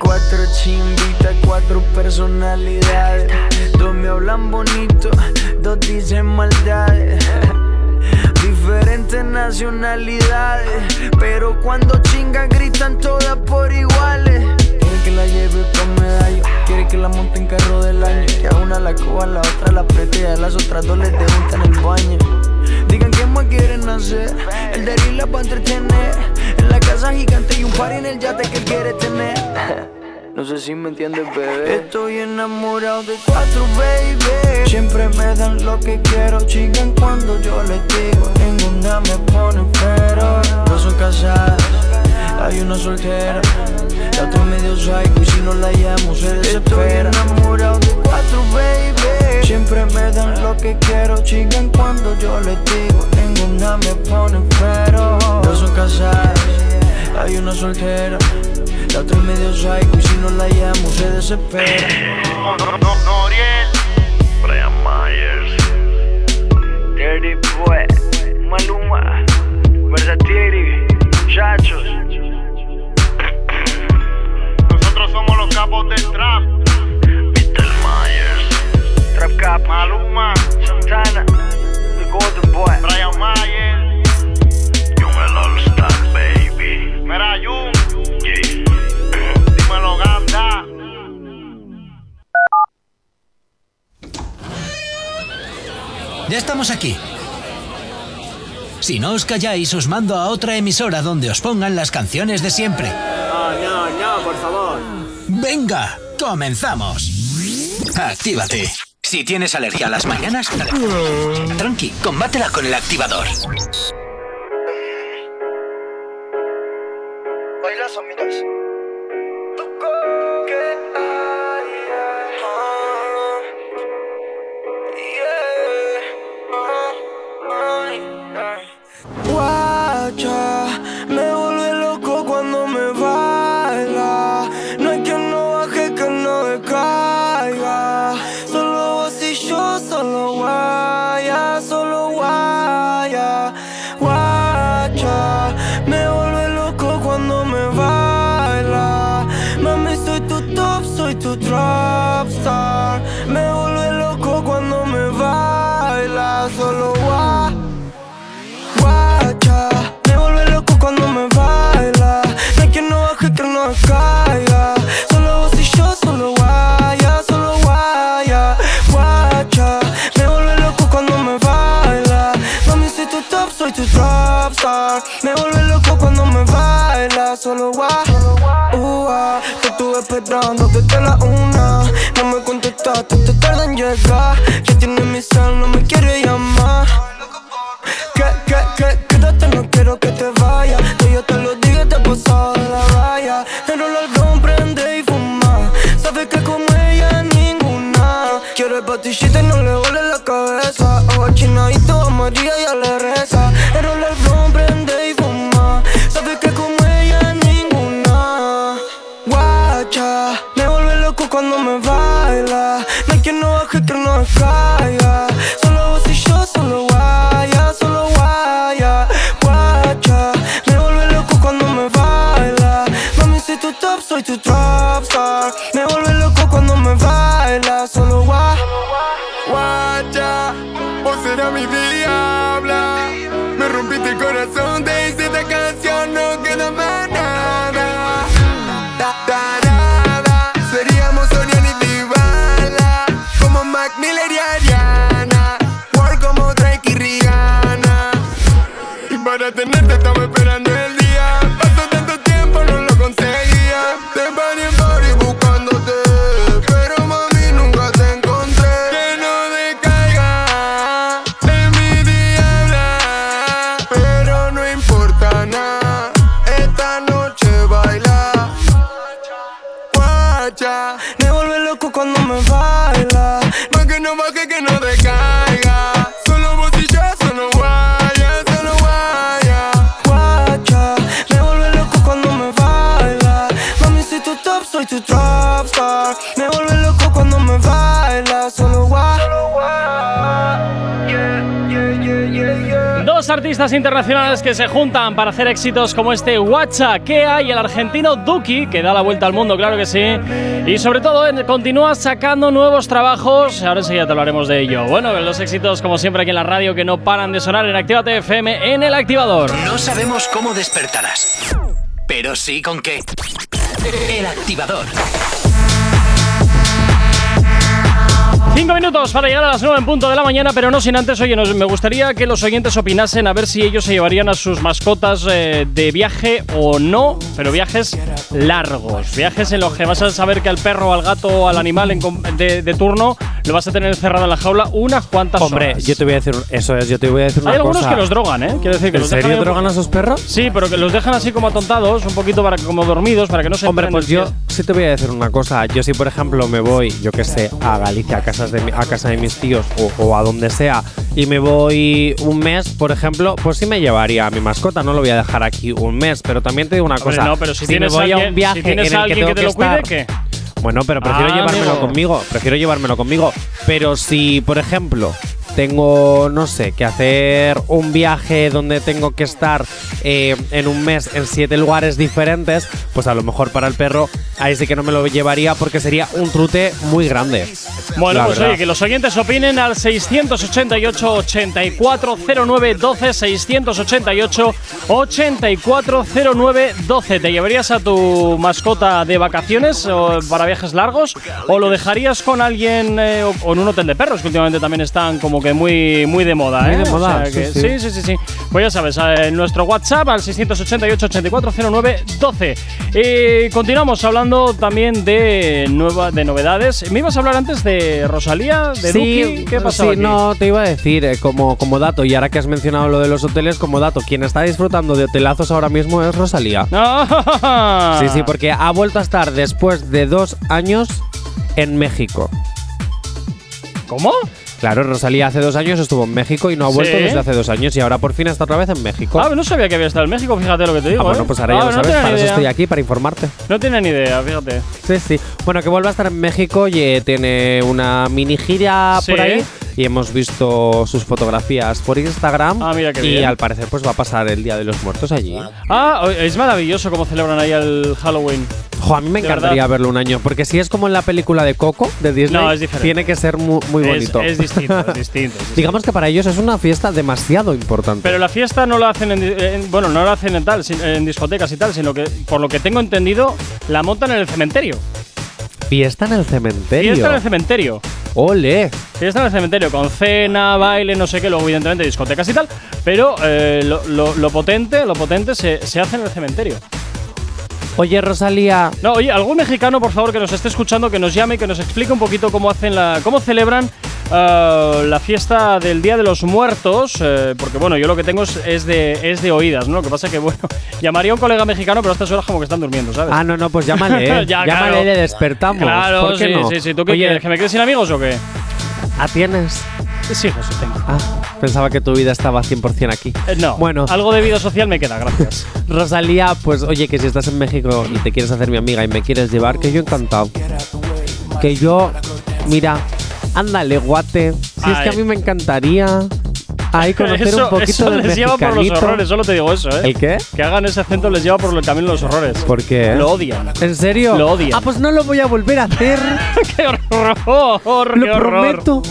Cuatro chimbitas, cuatro personalidades. Dos me hablan bonito, dos dicen maldades. Diferentes nacionalidades, pero cuando chingan gritan todas por iguales. Quiere que la lleve pa' medallo, quiere que la monte en carro del año. Que a una la coja, a la otra la apriete y a las otras dos les debuta en el baño quieren hacer. El de la entretener. En la casa gigante y un par en el yate que él quiere tener. No sé si me entiendes, bebé. Estoy enamorado de cuatro, baby. Siempre me dan lo que quiero. Chigan cuando yo les digo. Ninguna me pone pero. No son casadas, hay una soltera la otra medio psycho y si no la llamo se desespera. Estoy enamorado de cuatro, baby. Siempre me dan lo que quiero, chigan cuando yo les digo. Ninguna me pone pero. Dos son casadas, hay una soltera. La otra medio psycho y si no la llamo se desespera. Brian Myers. Dirty Boy, Maluma, Versatiri, muchachos. Somos los capos del trap. Mr. Myers. Trap Cap, Maluma. Santana, The Golden Boy. Brian Myers. Jung el All Star, baby. Mira, Jun. Dímelo, Ganda. Ya estamos aquí. Si no os calláis, os mando a otra emisora donde os pongan las canciones de siempre. No, no, no, por favor. Venga, comenzamos. Actívate. Si tienes alergia a las mañanas, tranqui, combátela con el activador. Internacionales que se juntan para hacer éxitos como este Watcha Kea y el argentino Duki, que da la vuelta al mundo, claro que sí. Y sobre todo continúa sacando nuevos trabajos. Ahora enseguida te hablaremos de ello. Bueno, los éxitos como siempre aquí en la radio que no paran de sonar en Actívate FM en el activador. No sabemos cómo despertarás, pero sí con qué. El activador. Cinco minutos para llegar a las 9 en punto de la mañana, pero no sin antes, oye, me gustaría que los oyentes opinasen a ver si ellos se llevarían a sus mascotas eh, de viaje o no, pero viajes largos, viajes en los que vas a saber que al perro, al gato al animal de turno lo vas a tener encerrado en la jaula unas cuantas Hombre, horas. yo te voy a decir, eso es, yo te voy a decir una Hay algunos cosa. que los drogan, ¿eh? Quiero decir que ¿En los serio dejan drogan a esos perros? Sí, pero que los dejan así como atontados, un poquito para que- como dormidos, para que no se Hombre, pues yo sí te voy a decir una cosa. Yo si por ejemplo me voy, yo que sé, a Galicia, a, casas de, a casa de mis tíos o, o a donde sea, y me voy un mes, por ejemplo, pues sí me llevaría a mi mascota. No lo voy a dejar aquí un mes, pero también te digo una Hombre, cosa. no, pero si, me tienes voy alguien, a un viaje si en el que, que, te tengo lo cuide, estar- ¿qué? Bueno, pero prefiero Ah, llevármelo amigo. conmigo. Prefiero llevármelo conmigo. Pero si, por ejemplo, tengo, no sé, que hacer un viaje donde tengo que estar eh, en un mes en siete lugares diferentes, pues a lo mejor para el perro ahí sí que no me lo llevaría porque sería un trute muy grande. Bueno, pues oye, que los oyentes opinen al 688-8409-12, 688-8409-12. ¿Te llevarías a tu mascota de vacaciones o para viajes largos o lo dejarías con alguien eh, o en un hotel de perros que últimamente también están como que muy, muy de moda? Muy ¿eh? de moda, O sea que- sí, sí. sí, sí, sí, sí. Pues ya sabes, eh, en nuestro WhatsApp al 688-8409-12. Eh, continuamos hablando también de, nueva, de novedades. ¿Me ibas a hablar antes de Rosalía? ¿De Duki? ¿Qué pasó sí, aquí? no, te iba a decir eh, como, como dato, y ahora que has mencionado lo de los hoteles, como dato, quien está disfrutando de hotelazos ahora mismo es Rosalía. Ah. Sí, sí, porque ha vuelto a estar después de dos años en México. ¿Cómo? Claro, Rosalía hace dos años estuvo en México y no ha vuelto Sí. desde hace dos años y ahora por fin está otra vez en México. Ah, no sabía que había estado en México, fíjate lo que te digo. Ah, bueno, ¿eh? pues ahora ya Ah, lo no sabes, para eso idea. estoy aquí, para informarte. No tenía ni idea, fíjate. Sí, sí. Bueno, que vuelva a estar en México y eh, tiene una mini gira Sí. por ahí. Y hemos visto sus fotografías por Instagram. Ah, mira qué y bien. al parecer, pues va a pasar el Día de los Muertos allí. Ah, es maravilloso cómo celebran ahí el Halloween. Jo, a mí me encantaría verlo un año, porque si es como en la película de Coco de Disney, No, es diferente. tiene que ser mu- muy, bonito. Es, distinto, es distinto. es distinto. Digamos que para ellos es una fiesta demasiado importante. Pero la fiesta no la hacen en, bueno, no la hacen en tal, en discotecas y tal, sino que por lo que tengo entendido la montan en el cementerio. Fiesta en el cementerio. Fiesta en el cementerio. ¡Ole! Fiesta en el cementerio con cena, baile, no sé qué, luego evidentemente discotecas y tal, pero eh, lo, lo- potente, lo potente se, se hace en el cementerio. Oye, Rosalía. No, oye, algún mexicano, por favor, que nos esté escuchando, que nos llame, y que nos explique un poquito cómo hacen la, cómo celebran ah, la fiesta del Día de los Muertos, eh, porque bueno, yo lo que tengo es, es de, es de oídas, ¿no? Lo que pasa que bueno, llamaría a un colega mexicano, pero a estas horas como que están durmiendo, ¿sabes? Ah, no, no, pues llámale. ¿eh? Ya, llámale claro. y le despertamos. Claro, ¿Por qué sí, no? sí, sí. ¿Tú qué Oye, quieres? ¿Que me quedes sin amigos o qué? ¿Ah, tienes? Sí, José, tengo. Ah, pensaba que tu vida estaba 100% aquí. Eh, no, Bueno. algo de vida social me queda, gracias. Rosalía, pues oye, que si estás en México y te quieres hacer mi amiga y me quieres llevar, que yo encantado. Que yo, mira, ándale, guate. Si es que a Ay. mí me encantaría. Ahí conocer eso, un poquito eso les lleva por los horrores, solo te digo eso, ¿eh? ¿El qué? Que hagan ese acento les lleva por de los horrores. ¿Por qué? Lo odian. ¿En serio? Lo odian. Ah, pues no lo voy a volver a hacer. ¡Qué horror! Lo qué horror. prometo.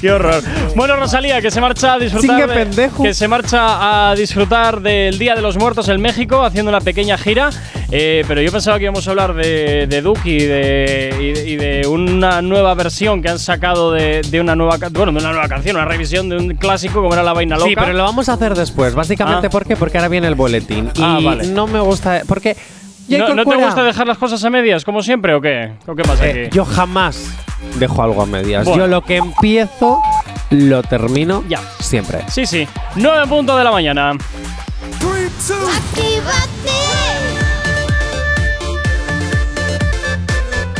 ¡Qué horror! Bueno, Rosalía, que se marcha a disfrutar. Sigue de- pendejo. Que se marcha a disfrutar del Día de los Muertos en México, haciendo una pequeña gira. Eh, pero yo pensaba que íbamos a hablar de, de Duki y de, y de- y de una nueva versión que han sacado de, de una nueva bueno, de una nueva canción, una revisión de un clásico como era La Vaina Loca. Sí, pero lo vamos a hacer después. Básicamente, Ah. ¿por qué? Porque ahora viene el boletín. Ah, y vale. no me gusta. Porque. ¿No, Jacob ¿no te gusta dejar las cosas a medias, como siempre, o qué? ¿O qué pasa eh, aquí? yo jamás dejo algo a medias. Bueno. Yo lo que empiezo, lo termino Ya. siempre. Sí, sí. 9 en punto de la mañana.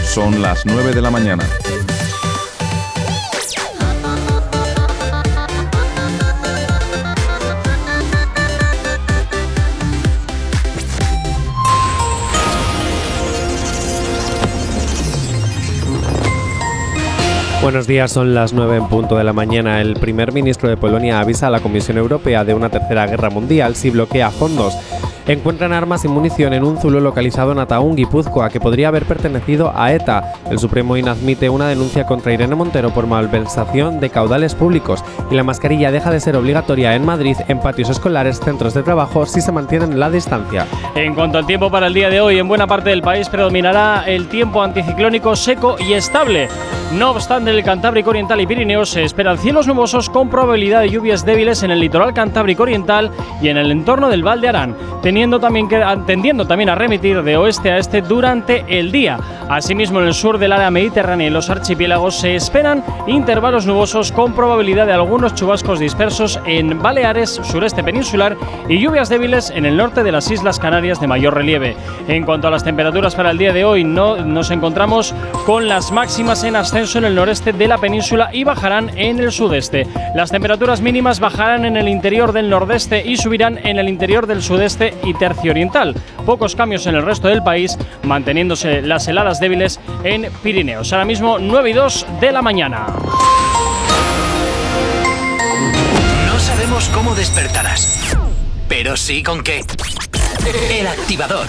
Son las 9 de la mañana. Buenos días, son las 9 en punto de la mañana. El primer ministro de Polonia avisa a la Comisión Europea de una tercera guerra mundial si bloquea fondos. Encuentran armas y munición en un zulo localizado en Ataún, Guipúzcoa, que podría haber pertenecido a ETA. El Supremo inadmite una denuncia contra Irene Montero por malversación de caudales públicos. Y la mascarilla deja de ser obligatoria en Madrid, en patios escolares, centros de trabajo, si se mantienen la distancia. En cuanto al tiempo para el día de hoy, en buena parte del país predominará el tiempo anticiclónico seco y estable. No obstante, en el Cantábrico Oriental y Pirineos se esperan cielos nubosos con probabilidad de lluvias débiles en el litoral Cantábrico Oriental y en el entorno del Val de Arán. Teniendo también que, tendiendo también a remitir de oeste a este durante el día. Asimismo, en el sur del área mediterránea y los archipiélagos se esperan intervalos nubosos con probabilidad de algunos chubascos dispersos en Baleares, sureste peninsular y lluvias débiles en el norte de las Islas Canarias de mayor relieve. En cuanto a las temperaturas para el día de hoy, no, nos encontramos con las máximas en ascenso en el noreste de la península y bajarán en el sudeste. Las temperaturas mínimas bajarán en el interior del nordeste y subirán en el interior del sudeste y tercio oriental. Pocos cambios en el resto del país, manteniéndose las heladas débiles en Pirineos. Ahora mismo 9 y 2 de la mañana. No sabemos cómo despertarás, pero sí con qué. El activador.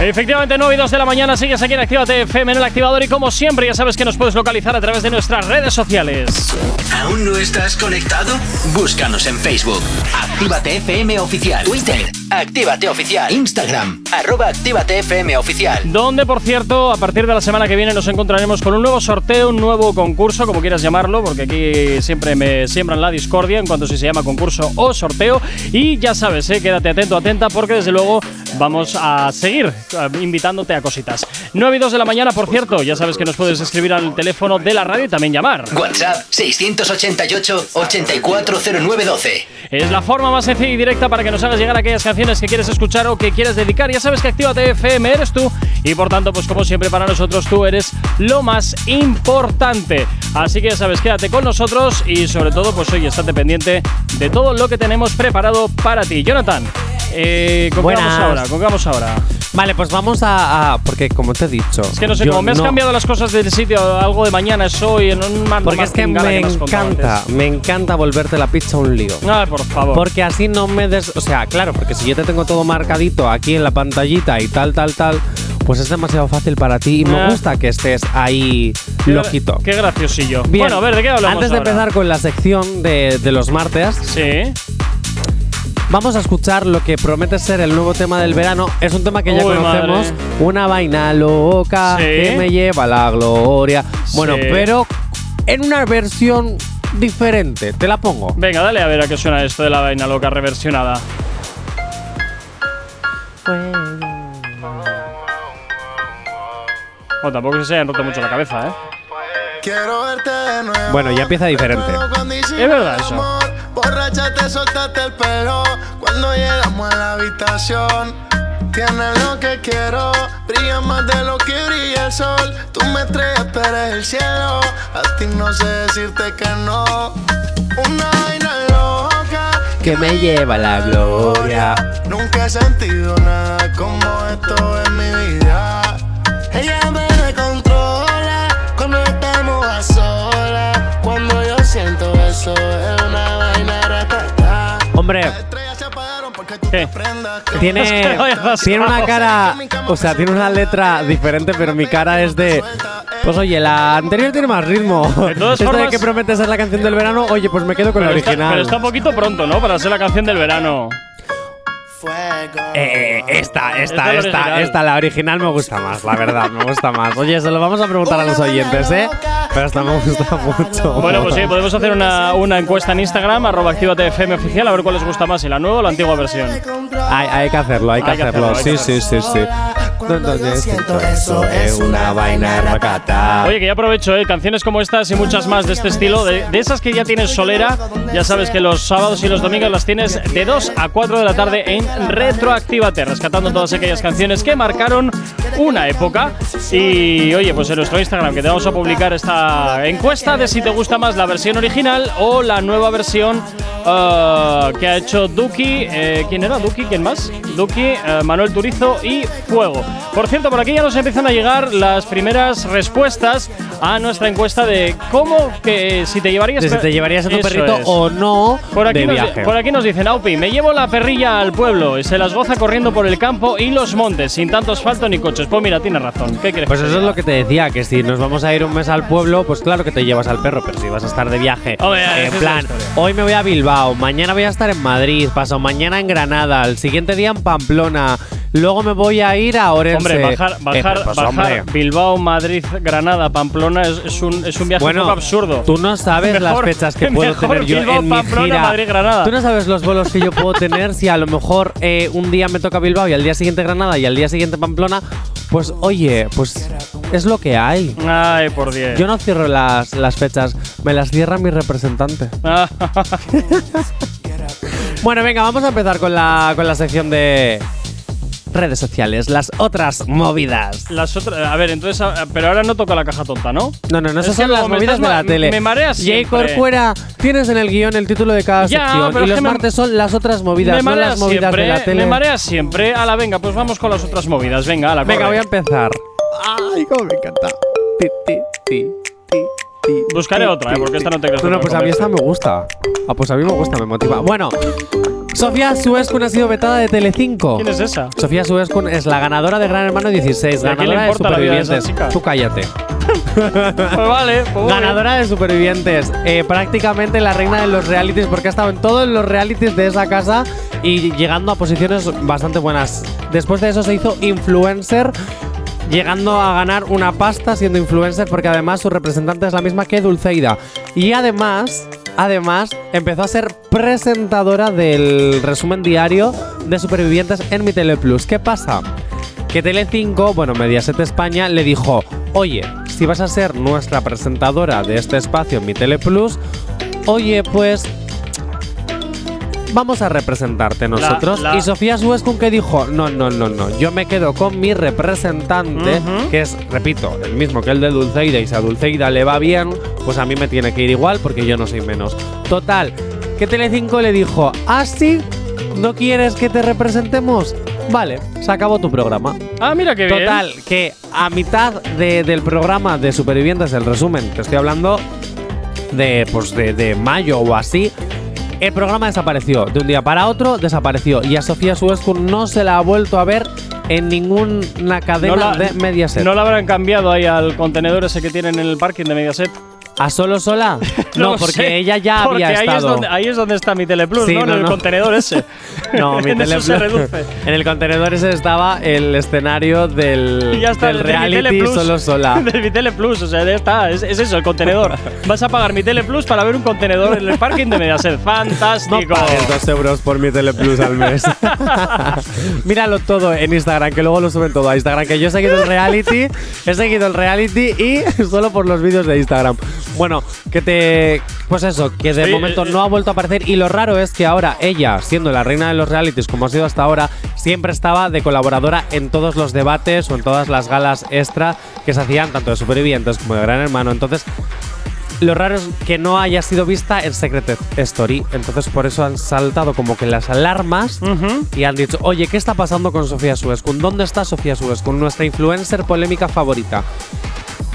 Efectivamente, 9 y 2 de la mañana sigues aquí en Actívate FM en el activador y como siempre ya sabes que nos puedes localizar a través de nuestras redes sociales. ¿Aún no estás conectado? Búscanos en Facebook. Actívate FM Oficial. Twitter. Actívate Oficial. Instagram. Arroba Actívate FM Oficial. Donde, por cierto, a partir de la semana que viene nos encontraremos con un nuevo sorteo, un nuevo concurso, como quieras llamarlo, porque aquí siempre me siembran la discordia en cuanto si se llama concurso o sorteo. Y ya sabes, eh, quédate atento, atenta, porque desde luego vamos a seguir invitándote a cositas. 9 y 2 de la mañana, por cierto, ya sabes que nos puedes escribir al teléfono de la radio y también llamar. WhatsApp 688-840912. Es la forma más sencilla y directa para que nos hagas llegar aquellas canciones que quieres escuchar o que quieres dedicar. Ya sabes que Actívate FM eres tú y por tanto, pues como siempre para nosotros tú eres lo más importante. Así que ya sabes, quédate con nosotros y sobre todo, pues oye, estate pendiente de todo lo que tenemos preparado para ti. Jonathan, eh, ¿con qué vamos ahora? ¿Con qué vamos ahora? Vale, pues vamos a, a- Porque como te he dicho. Es que no sé, como me has cambiado las cosas del sitio, algo de mañana es hoy, en un mando Porque es que me contado encanta, me encanta volverte la pizza un lío. Ah, por favor. Porque así no me des. O sea, claro, porque si yo te tengo todo marcadito aquí en la pantallita y tal, tal, tal, pues es demasiado fácil para ti y me Ah. gusta que estés ahí lojito. Qué graciosillo. Bien, Bueno, a ver, ¿de qué hablamos Antes de ahora? empezar con la sección de, de los martes, Sí. Vamos a escuchar lo que promete ser el nuevo tema del verano. Es un tema que ya Uy, conocemos. madre. Una vaina loca Sí. que me lleva a la gloria. Bueno, Sí. pero en una versión diferente. Te la pongo. Venga, dale a ver a qué suena esto de la vaina loca reversionada. Bueno, tampoco se hayan roto mucho la cabeza, ¿eh? Quiero verte de nuevo. Bueno, ya empieza diferente. Es verdad eso. Borracha te soltaste el pelo cuando llegamos a la habitación. Tienes lo que quiero, brilla más de lo que brilla el sol. Tú me estrellas, eres el cielo. A ti no sé decirte que no. Una vaina loca Que me lleva a la gloria. Nunca he sentido nada como esto en mi vida. Ella me controla cuando estamos a solas. Cuando yo siento eso, Hombre, ¿Qué? tiene, una cara. O sea, tiene una letra diferente, pero mi cara es de. Pues oye, la anterior tiene más ritmo. De todas Esta de que promete ser la canción del verano, oye, pues me quedo con la está, original. pero está un poquito pronto, ¿no? Para ser la canción del verano. Eh, eh, esta, Esta esta, es la esta, original. esta, la original me gusta más, la verdad, me gusta más. Oye, se lo vamos a preguntar a los oyentes, ¿eh? Pero esta me gusta mucho. Bueno, pues sí, podemos hacer una, una encuesta en Instagram, arroba FM oficial, a ver cuál les gusta más, si la nueva o la antigua versión. Hay, hay que hacerlo, hay que Hay que hacerlo. hacerlo, Sí, que sí, sí, sí. Entonces, siento eso es una vaina racata. Oye, que ya aprovecho, ¿eh? canciones como estas y muchas más de este estilo, de, de esas que ya tienes solera, ya sabes que los sábados y los domingos las tienes de 2 a 4 de la tarde en Retroactívate, rescatando todas aquellas canciones que marcaron una época. Y oye, pues en nuestro Instagram que te vamos a publicar esta encuesta de si te gusta más la versión original o la nueva versión eh, que ha hecho Duki. eh, ¿Quién era? Duki, ¿quién más? Duki, eh, Manuel Turizo y Fuego. Por cierto, por aquí ya nos empiezan a llegar las primeras respuestas a nuestra encuesta de cómo que si te llevarías si te llevarías a tu Eso perrito es. o no Por aquí, de nos, viaje. por aquí nos dicen, Aupi, me llevo la perrilla al pueblo y se las goza corriendo por el campo y los montes, sin tanto asfalto ni coches. Pues mira, tienes razón. ¿Qué crees? Pues eso es lo que te decía, que si nos vamos a ir un mes al pueblo, pues claro que te llevas al perro, pero si vas a estar de viaje, en plan, hoy me voy a Bilbao, mañana voy a estar en Madrid, paso mañana en Granada, el siguiente día en Pamplona, Luego me voy a ir a Orense. Hombre, bajar, Eh, bajar, pues, bajar hombre. Bilbao, Madrid, Granada, Pamplona es, es un, es un viaje Bueno, un poco absurdo. Tú no sabes Mejor- las fechas que puedo tener yo Bilbao, en mi Pamplona, gira. Madrid, Granada. Tú no sabes los vuelos que yo puedo tener si a lo mejor eh, un día me toca Bilbao y al día siguiente Granada y al día siguiente Pamplona. Pues oye, pues es lo que hay. Ay, por diez. Yo no cierro las, las fechas, me las cierra mi representante. Bueno, venga, vamos a empezar con la, con la sección de redes sociales, las otras movidas. Las otras, a ver, entonces, a- pero ahora no toca la caja tonta, ¿no? No, no, no, Es esas son las movidas de la tele. Me marea Jay siempre. Corcuera, tienes en el guion el título de cada Ya, sección pero y los martes son las otras movidas, me no las movidas siempre, de la tele. Me marea siempre. Ala, venga, pues vamos con las otras movidas. Venga, ala, Venga, corre. voy a empezar. Ay, cómo me encanta. Ti, ti, ti, ti, ti, Buscaré otra, eh, porque esta no te creas No, no, pues a mí a esta me gusta. Ah, pues a mí me gusta, me motiva. Bueno, Sofía Suescun ha sido vetada de Telecinco. ¿Quién es esa? Sofía Suescun es la ganadora de Gran Hermano 16, ¿Y a quién le ganadora de de Supervivientes. chica? Tú cállate. Pues vale, pues. Ganadora de Supervivientes. Eh, prácticamente la reina de los realities porque ha estado en todos los realities de esa casa y llegando a posiciones bastante buenas. Después de eso se hizo influencer. Llegando a ganar una pasta siendo influencer porque además su representante es la misma que Dulceida. Y además, además, empezó a ser presentadora del resumen diario de Supervivientes en Mi Tele Plus. ¿Qué pasa? que Telecinco, bueno, Mediaset España, le dijo, oye, si vas a ser nuestra presentadora de este espacio en mi Tele Plus, oye, pues vamos a representarte nosotros. la- Y Sofía Suescun que dijo, no, no, no, no, yo me quedo con mi representante, que es, repito, el mismo que el de Dulceida, y si a Dulceida le va bien, pues a mí me tiene que ir igual porque yo no soy menos. Total, que Telecinco le dijo, ¿ah, sí? ¿No quieres que te representemos? Vale, se acabó tu programa. Ah, mira qué bien. Total, que a mitad de- del programa de Supervivientes, el resumen, te estoy hablando de, pues de, de mayo o así, el programa desapareció. De un día para otro desapareció. Y a Sofía Suescun no se la ha vuelto a ver en ninguna cadena No la- de Mediaset. ¿No la habrán cambiado ahí al contenedor ese que tienen en el parking de Mediaset? ¿A solo sola? no, lo porque sé, ella ya porque había ahí estado. Es donde, ahí es donde está mi Teleplus, Sí, ¿no? no, En el no. contenedor ese. No, mi En eso Teleplus- se reduce. En el contenedor ese estaba el escenario del, ya está, del de mi reality Teleplus. solo sola. De mi Teleplus, o sea, ya está. Es, es eso, el contenedor. Vas a pagar mi Teleplus para ver un contenedor en el parking de Mediaset. No ¡Fantástico! pagues dos euros por mi Teleplus al mes. Míralo todo en Instagram, que luego lo suben todo a Instagram. Que yo he seguido el reality, he seguido el reality y solo por los vídeos de Instagram. Bueno, que te. Pues eso, que de Sí, momento eh, no ha vuelto a aparecer. Y lo raro es que ahora ella, siendo la reina de los realities, como ha sido hasta ahora, siempre estaba de colaboradora en todos los debates o en todas las galas extra que se hacían, tanto de supervivientes como de Gran Hermano. Entonces, lo raro es que no haya sido vista en Secret Story. Entonces, por eso han saltado como que las alarmas y han dicho: Oye, ¿qué está pasando con Sofía Suescun? ¿Dónde está Sofía Suescun, nuestra influencer polémica favorita?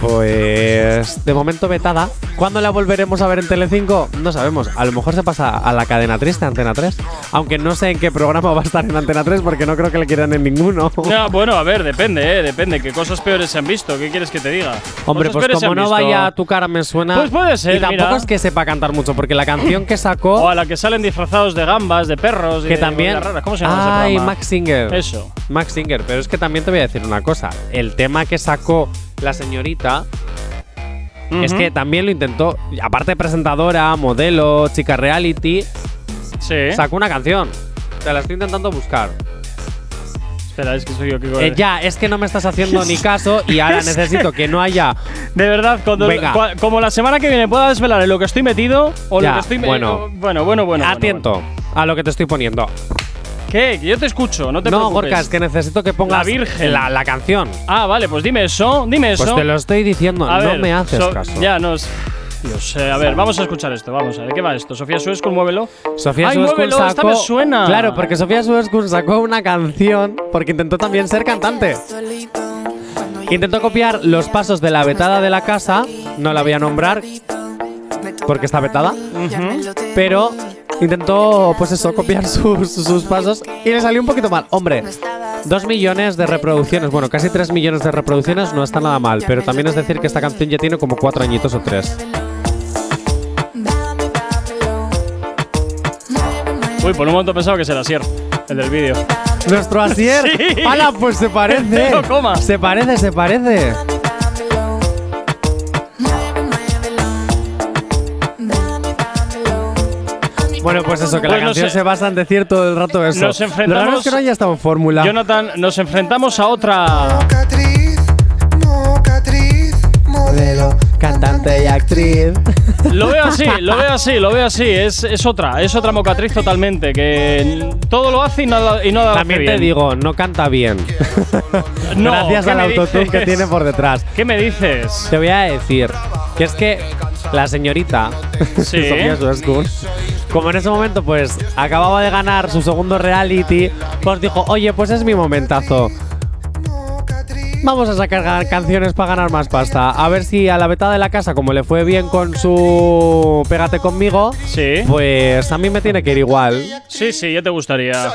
Pues de momento vetada. ¿Cuándo la volveremos a ver en Telecinco? No sabemos. A lo mejor se pasa a la cadena triste, Antena 3. Aunque no sé en qué programa va a estar en Antena 3 porque no creo que le quieran en ninguno. Ya, bueno, a ver, depende, eh, depende. ¿Qué cosas peores se han visto? ¿Qué quieres que te diga? Hombre, Cosas pues como no visto. vaya a tu cara me suena. Pues puede ser, Y tampoco mira. es que sepa cantar mucho, porque la canción que sacó. O a la que salen disfrazados de gambas, de perros. y que de también. raras. ¿Cómo se llama Ay? Max Singer. Eso. Max Singer. Pero es que también te voy a decir una cosa. El tema que sacó la señorita. Es que también lo intentó. Aparte de presentadora, modelo, chica reality. Sí. Sacó una canción. Te la estoy intentando buscar. Espera, es que soy yo que. Eh, ya, es que no me estás haciendo ni caso y ahora necesito que no haya. De verdad, cuando, Venga. cua- como la semana que viene pueda desvelar en lo que estoy metido o Ya, lo que estoy bueno. bueno, bueno, bueno. Atento a lo que te estoy poniendo. ¿Qué? Que yo te escucho, no te no, preocupes. Gorka, es que necesito que pongas La Virgen. la, la canción. Ah, vale, pues dime eso, dime eso. Pues te lo estoy diciendo, A no ver, me haces so- caso. Ya, no es. Dios, eh, a ver, vamos a escuchar esto, vamos a ver. ¿De qué va esto? Sofía Suescun, muévelo. Sofía Ay, muévelo, sacó. esta me suena. Claro, porque Sofía Suescun sacó una canción porque intentó también ser cantante. Intentó copiar los pasos de la vetada de la casa, no la voy a nombrar porque está vetada, pero intentó, pues eso, copiar sus, sus pasos y le salió un poquito mal. Hombre, dos millones de reproducciones, bueno, casi tres millones de reproducciones no está nada mal, pero también es decir que esta canción ya tiene como cuatro añitos o tres. Uy, por un momento pensaba que era Sier, el del vídeo. Nuestro Asier. Sí. ¡Hala! Pues se parece. No comas. Se parece, se parece. Bueno, pues eso, que la Pues no canción sé. se basa en decir todo el rato eso. Nos Lo raro enfrentamos- es que no haya estado en fórmula. Jonathan, nos enfrentamos a otra. Modelo, cantante y actriz. Lo veo así, lo veo así, lo veo así. Es, es otra, es otra mocatriz totalmente. Que todo lo hace y nada, y nada También te bien. digo, no canta bien. No, Gracias ¿qué al autotune que tiene por detrás. ¿Qué me dices? Te voy a decir que es que la señorita Sí. Sofía Suescun, como en ese momento pues acababa de ganar su segundo reality, pues dijo, oye, pues es mi momentazo. Vamos a sacar canciones para ganar más pasta. A ver si a la beta de la casa, como le fue bien con su Pégate conmigo, Sí. pues a mí me tiene que ir igual. Sí, sí, ya te gustaría.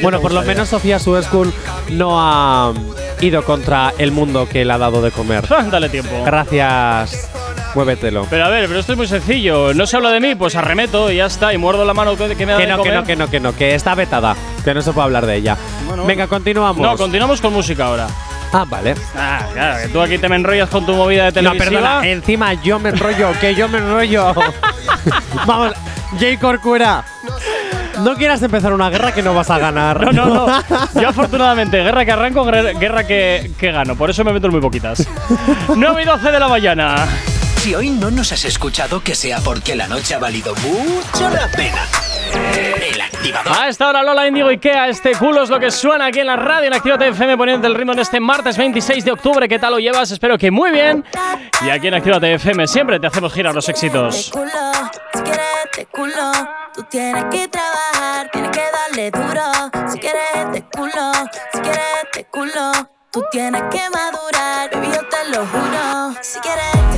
Bueno, por lo menos Sofía Suescun no ha ido contra el mundo que le ha dado de comer. Dale tiempo. Gracias. Muévetelo. Pero a ver, pero esto es muy sencillo. No se habla de mí, pues arremeto y ya está. Y muerdo la mano que, que me da Que de no, que comer. no, que no, que no, que está vetada. Que no se puede hablar de ella. Bueno, Venga, continuamos. No, continuamos con música ahora. ah, vale. Ah, claro, que tú aquí te me enrollas con tu movida de No, televisiva. perdona. Encima yo me enrollo, que yo me enrollo. Vamos, Jay Corcuera. No quieras empezar una guerra que no vas a ganar. No, no, no. Yo afortunadamente, guerra que arranco, guerra guerra que, que gano. Por eso me meto en muy poquitas. 9 y 12 de la mañana. Si hoy no nos has escuchado, que sea porque la noche ha valido mucho la pena. El activador. A esta hora Lola Indigo Ikea, este culo es lo que suena aquí en la radio en Actívate FM poniendo el ritmo en este martes 26 de octubre. ¿Qué tal lo llevas? Espero que muy bien. Y aquí en Actívate FM siempre te hacemos girar los éxitos. culo, si quieres este culo, tú tienes que trabajar, tienes que darle duro. Si quieres este culo, si quieres este culo, tú tienes que madurar, baby, yo te lo juro. Si quieres este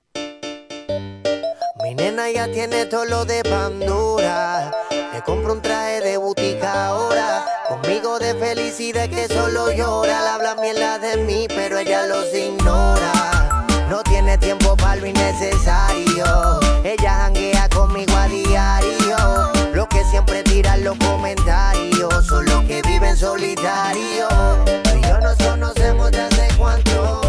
Nena ya tiene todo lo de Pandora. Me compro un traje de butica ahora. Conmigo de felicidad que solo llora. habla mierda de mí, pero ella los ignora. No tiene tiempo para lo innecesario. Ella janguea conmigo a diario. Lo que siempre tiran los comentarios. Son los que viven solitario. Tú y yo nos conocemos desde cuánto.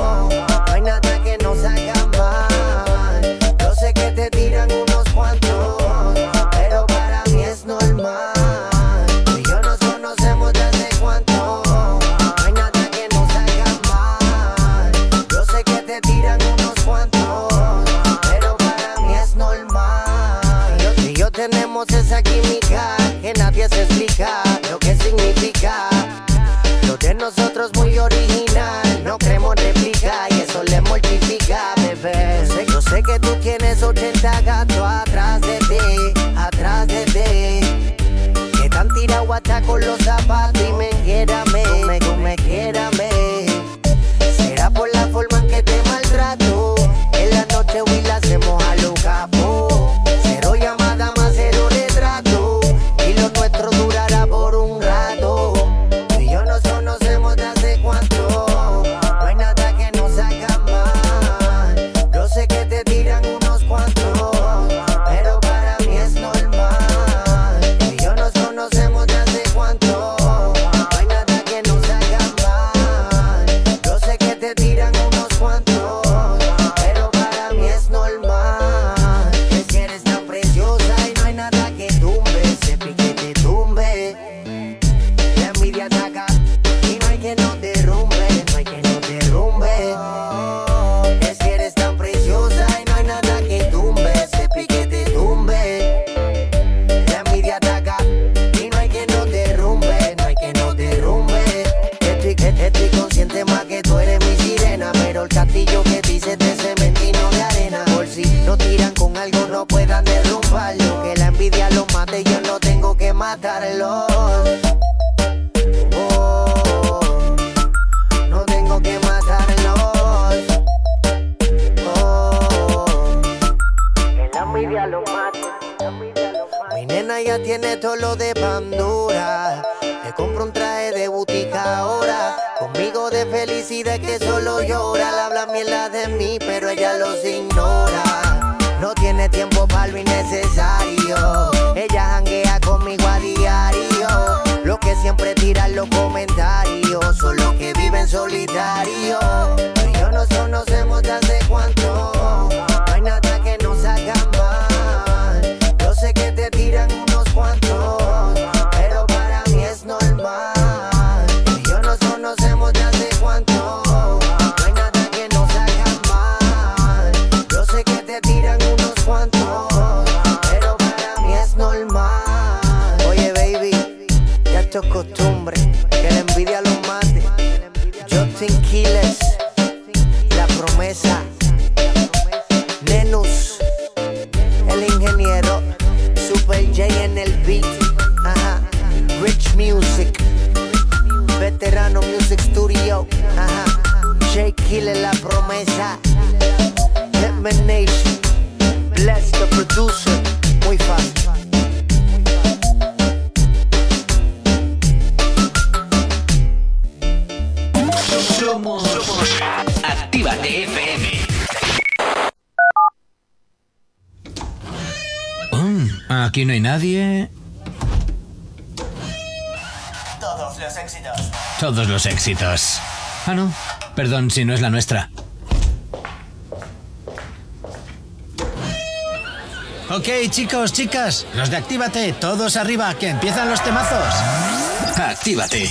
lo que significa. Lo de nosotros muy original, no creemos réplica y eso le mortifica, bebé. Yo sé, yo sé que tú tienes 80 gatos Éxitos. Ah, no. Perdón si no es la nuestra. Ok, chicos, chicas, los de Actívate, todos arriba, que empiezan los temazos. Actívate.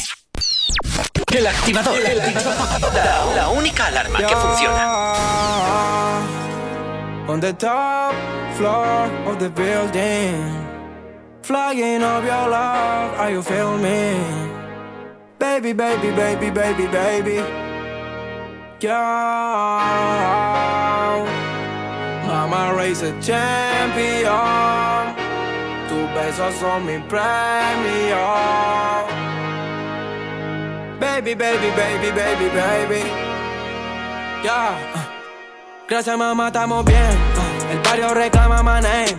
El activador. La, la única alarma que funciona. On the top floor of the building, flying up your love, are you me? Baby, baby, baby, baby, baby. Girl, Mama a champion. Tus besos son mi premio. Baby, baby, baby, baby, baby. Yeah. Gracias mamá, estamos bien. El barrio reclama my name.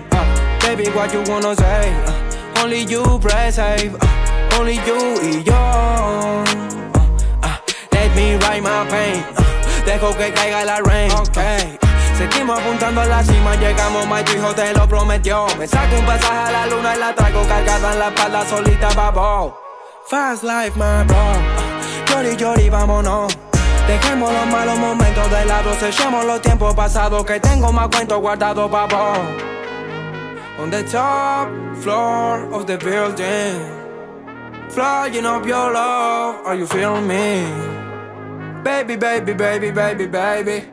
Baby, what you wanna say? Only you press save. Uh, only you y yo. Uh, uh, let me write my pain. Uh, dejo que caiga la rain. Okay. Seguimos apuntando a la cima, llegamos, my tu hijo te lo prometió. Me saco un pasaje a la luna y la traigo cargada en la espalda solita, babo. Fast life, my bro. Uh, Yori, yori, vámonos. Dejemos los malos momentos de lado, sellemos los tiempos pasados que tengo más cuentos guardados, babo. On the top floor of the building, flying up your love, are you feeling me? Baby, baby, baby, baby, baby.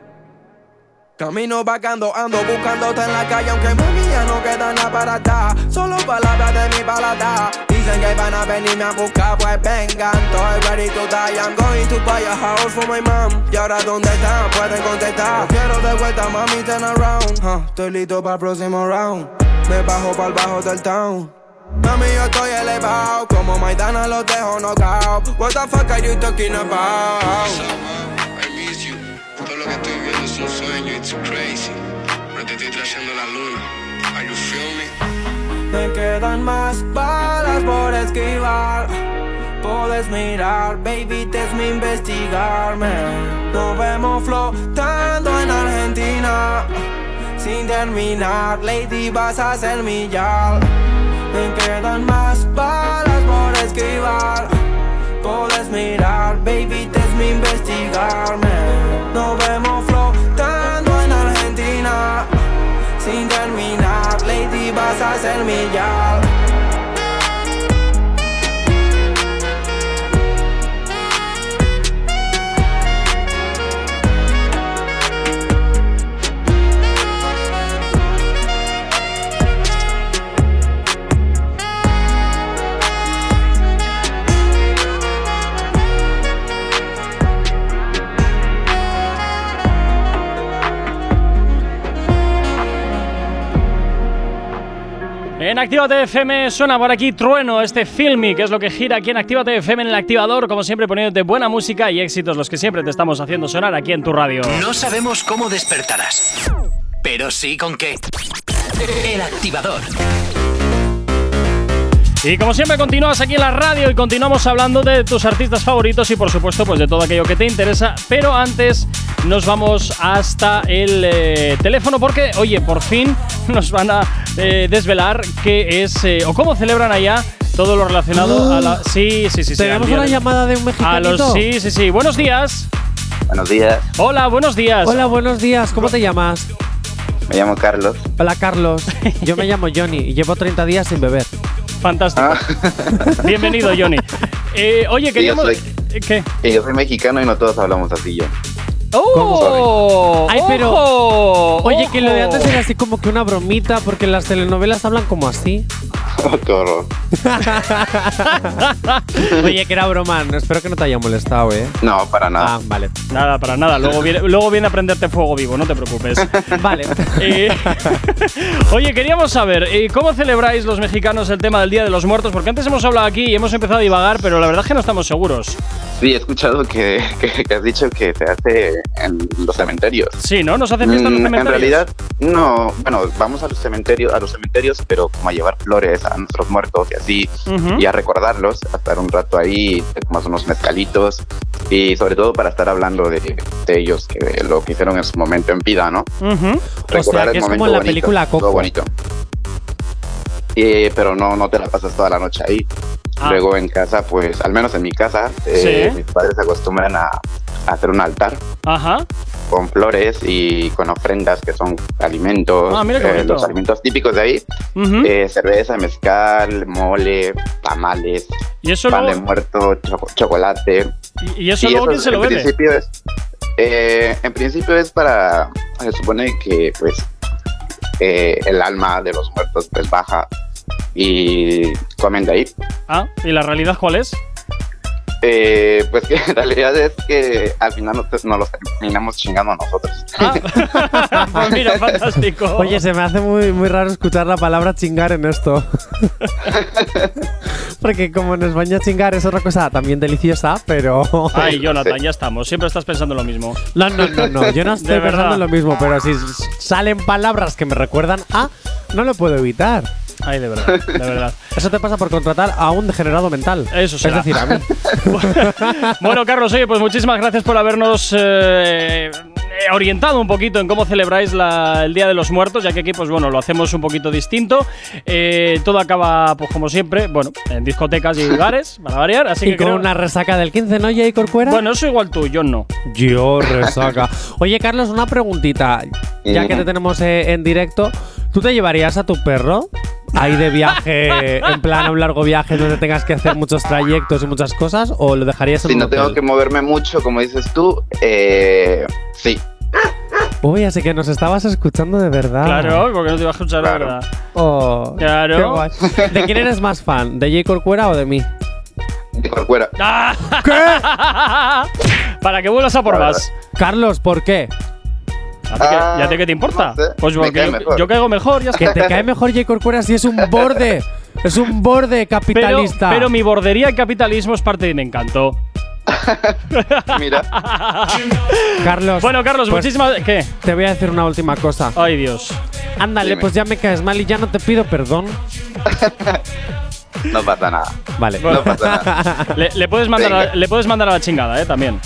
Camino vagando, ando buscándote en la calle, aunque mami ya no queda nada para dar. Solo palabras de mi balada. Dicen que van a venirme a buscar, pues vengan. Estoy ready to die. I'm going to buy a house for my mom. Y ahora, ¿dónde están? Pueden contestar. Quiero de vuelta, mami, turn around. Estoy listo para el próximo round. Me bajo para el bajo del town. Mami, yo estoy elevado. Como Maidana los dejo knockout. What the fuck are you talking about? I miss you. Todo lo que estoy viviendo es un sueño, it's crazy. No te estoy trayendo la luna. Are you feel me? Me quedan más balas por esquivar. Puedes mirar, baby, te es mi investigarme. Nos vemos flotando en Argentina. Sin terminar, lady, vas a ser mi yal. Me quedan más balas por esquivar. Puedes mirar, baby, te es mi investigarme. Nos Actívate FM suena por aquí Trueno, este filmy, que es lo que gira aquí en Actívate FM en el activador, como siempre poniéndote buena música y éxitos los que siempre te estamos haciendo sonar aquí en tu radio. No sabemos cómo despertarás, pero sí con qué. El activador. Y como siempre continúas aquí en la radio y continuamos hablando de tus artistas favoritos y por supuesto pues de todo aquello que te interesa, pero antes nos vamos hasta el eh, teléfono porque oye, por fin nos van a eh, desvelar qué es eh, o cómo celebran allá todo lo relacionado a la Sí, sí, sí, sí. Tenemos día una de- llamada de un A los sí, sí, sí. Buenos días. Buenos días, Hola, buenos días. Hola, buenos días. ¿Cómo te llamas? me llamo Carlos. Hola, Carlos. Yo me llamo Johnny y llevo 30 días sin beber. Fantástico. Bienvenido, Johnny. Eh, oye, Sí, yo soy, ¿Qué? yo soy mexicano y no todos hablamos así yo. ¡Oh! Ay, pero. ¡Ojo! Oye, que lo de antes era así como que una bromita, porque las telenovelas hablan como así. Qué horror. Oye, que era broma. Espero que no te haya molestado, ¿eh? No, para nada. Ah, vale. Nada, para nada. Luego viene, luego viene a prenderte fuego vivo, no te preocupes. Vale. Eh, oye, queríamos saber, eh, ¿cómo celebráis los mexicanos el tema del Día de los Muertos? Porque antes hemos hablado aquí y hemos empezado a divagar, pero la verdad es que no estamos seguros. Sí, he escuchado que, que- que has dicho que se hace en los cementerios. Sí, ¿no? ¿Nos hacen fiesta en los Mm, cementerios? En realidad, no. Bueno, vamos a los cementerios, a los cementerios, pero como a llevar flores a nuestros muertos y así, Ujú. y a recordarlos, a estar un rato ahí, tomas unos mezcalitos y sobre todo para estar hablando de, de ellos, que lo que hicieron en su momento en vida, ¿no? Ujú. O sea, que es como en la película Coco. Coco. bonito. eh, pero no, no te la pasas toda la noche ahí. Ah. Luego en casa, pues, al menos en mi casa, eh, Sí. mis padres acostumbran a, a hacer un altar Ajá. con flores y con ofrendas que son alimentos, Ah, mira qué eh, los alimentos típicos de ahí, eh, cerveza, mezcal, mole, tamales, Y eso pan de luego- muerto, choco- chocolate. ¿Y, y eso luego quién se lo? Principio es, eh, en principio es para, se supone que pues eh, el alma de los muertos pues baja y comen de ahí. Ah, ¿y la realidad cuál es? Eh, pues que en realidad es que al final nos, nos los terminamos chingando a nosotros. Pues mira, fantástico. Oye, se me hace muy, muy raro escuchar la palabra chingar en esto. Porque como en España chingar es otra cosa también deliciosa, pero... Ay, Jonathan, ya estamos. Siempre estás pensando lo mismo. No, no, no, no. Yo no estoy De pensando verdad. lo mismo, pero si salen palabras que me recuerdan a, no lo puedo evitar. Ay, de verdad, de verdad. Eso te pasa por contratar a un degenerado mental. Eso será. Es decir, a mí. Bueno, Carlos, oye, pues muchísimas gracias por habernos eh, orientado un poquito en cómo celebráis la- el Día de los Muertos, ya que aquí, pues bueno, lo hacemos un poquito distinto. Eh, todo acaba, pues como siempre, bueno, en discotecas y bares, para variar. Así y que con creo- una resaca del 15, ¿no, Jay Corcuera? Bueno, eso igual tú, yo no. Yo resaca. Oye, Carlos, una preguntita. Ya que te tenemos eh, en directo, ¿tú te llevarías a tu perro ahí de viaje, en plan a un largo viaje donde tengas que hacer muchos trayectos y muchas cosas? ¿O lo dejarías en Si un no tengo que moverme mucho, como dices tú, eh, sí. Uy, así que nos estabas escuchando de verdad. Claro, porque no te iba a escuchar la verdad. Oh, Claro. qué guay. ¿De quién eres más fan? ¿De Jay Corcuera o de mí? De Corcuera. Para que vuelvas a por más. Carlos, ¿por qué? ¿A ti qué- ¿Y a ti qué te importa? pues me porque cae yo, yo caigo mejor, ya está. Que te cae mejor Jay Corcuera si es un borde. Es un borde Pero, capitalista. pero mi bordería y capitalismo es parte de mi encanto. Mira. Carlos. Bueno, Carlos, pues muchísimas. ¿Qué? Te voy a decir una última cosa. Ay, Dios. Ándale, Dime. pues ya me caes mal y ya no te pido perdón. No pasa nada. Vale. No pasa nada. Le, le puedes mandar a, le puedes mandar a la chingada, ¿eh? También.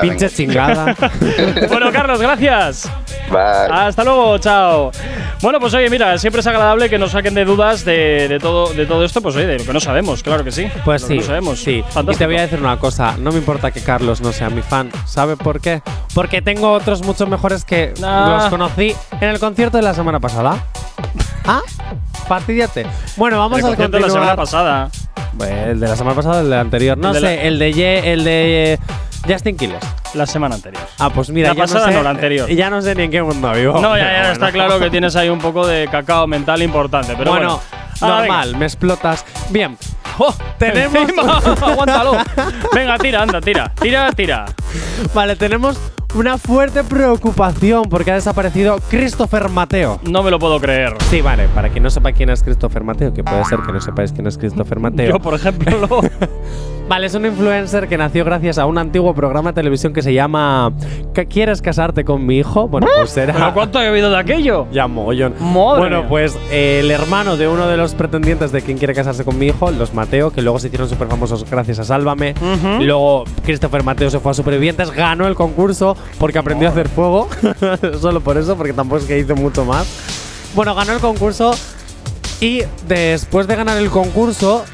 Pinche venga. chingada. bueno, Carlos, gracias. Bye. Hasta luego, chao. Bueno, pues oye, mira, siempre es agradable que nos saquen de dudas de, de todo, de todo esto, pues oye, de lo que no sabemos, claro que sí. Pues Lo que sí, No sabemos. sí. Y te voy a decir una cosa, no me importa que Carlos no sea mi fan. ¿Sabe por qué? Porque tengo otros mucho mejores que Ah. los conocí en el concierto de la semana pasada. ¿Ah? Fastidiate. Bueno, vamos El a concierto de la semana pasada. Bueno, el de la semana pasada, el de anterior. No El de sé, el de Ye- el de Justin Quiles. La semana anterior. Ah, pues mira, La ya pasada no, sé, no, la anterior. Ya no sé ni en qué mundo vivo. No, ya, ya bueno. está claro que tienes ahí un poco de cacao mental importante. Pero bueno, bueno, Ah, normal, me explotas. Bien, ¡Oh! Tenemos- aguántalo. Venga, tira, anda, tira. Tira, tira. vale, tenemos una fuerte preocupación porque ha desaparecido Christopher Mateo. No me lo puedo creer. Sí, vale, para quien no sepa quién es Christopher Mateo, que puede ser que no sepáis quién es Christopher Mateo. Yo, por ejemplo. Vale, es un influencer que nació gracias a un antiguo programa de televisión que se llama ¿Qué- ¿Quieres casarte con mi hijo? Bueno, pues era. ¿Pero cuánto ha habido de aquello? Ya mogollón. Madre bueno, mía. pues eh, el hermano de uno de los pretendientes de quien quiere casarse con mi hijo, los Mateo, que luego se hicieron súper famosos gracias a Sálvame. Luego Christopher Mateo se fue a Supervivientes, ganó el concurso porque aprendió a hacer fuego. Solo por eso, porque tampoco es que hizo mucho más. Bueno, ganó el concurso y después de ganar el concurso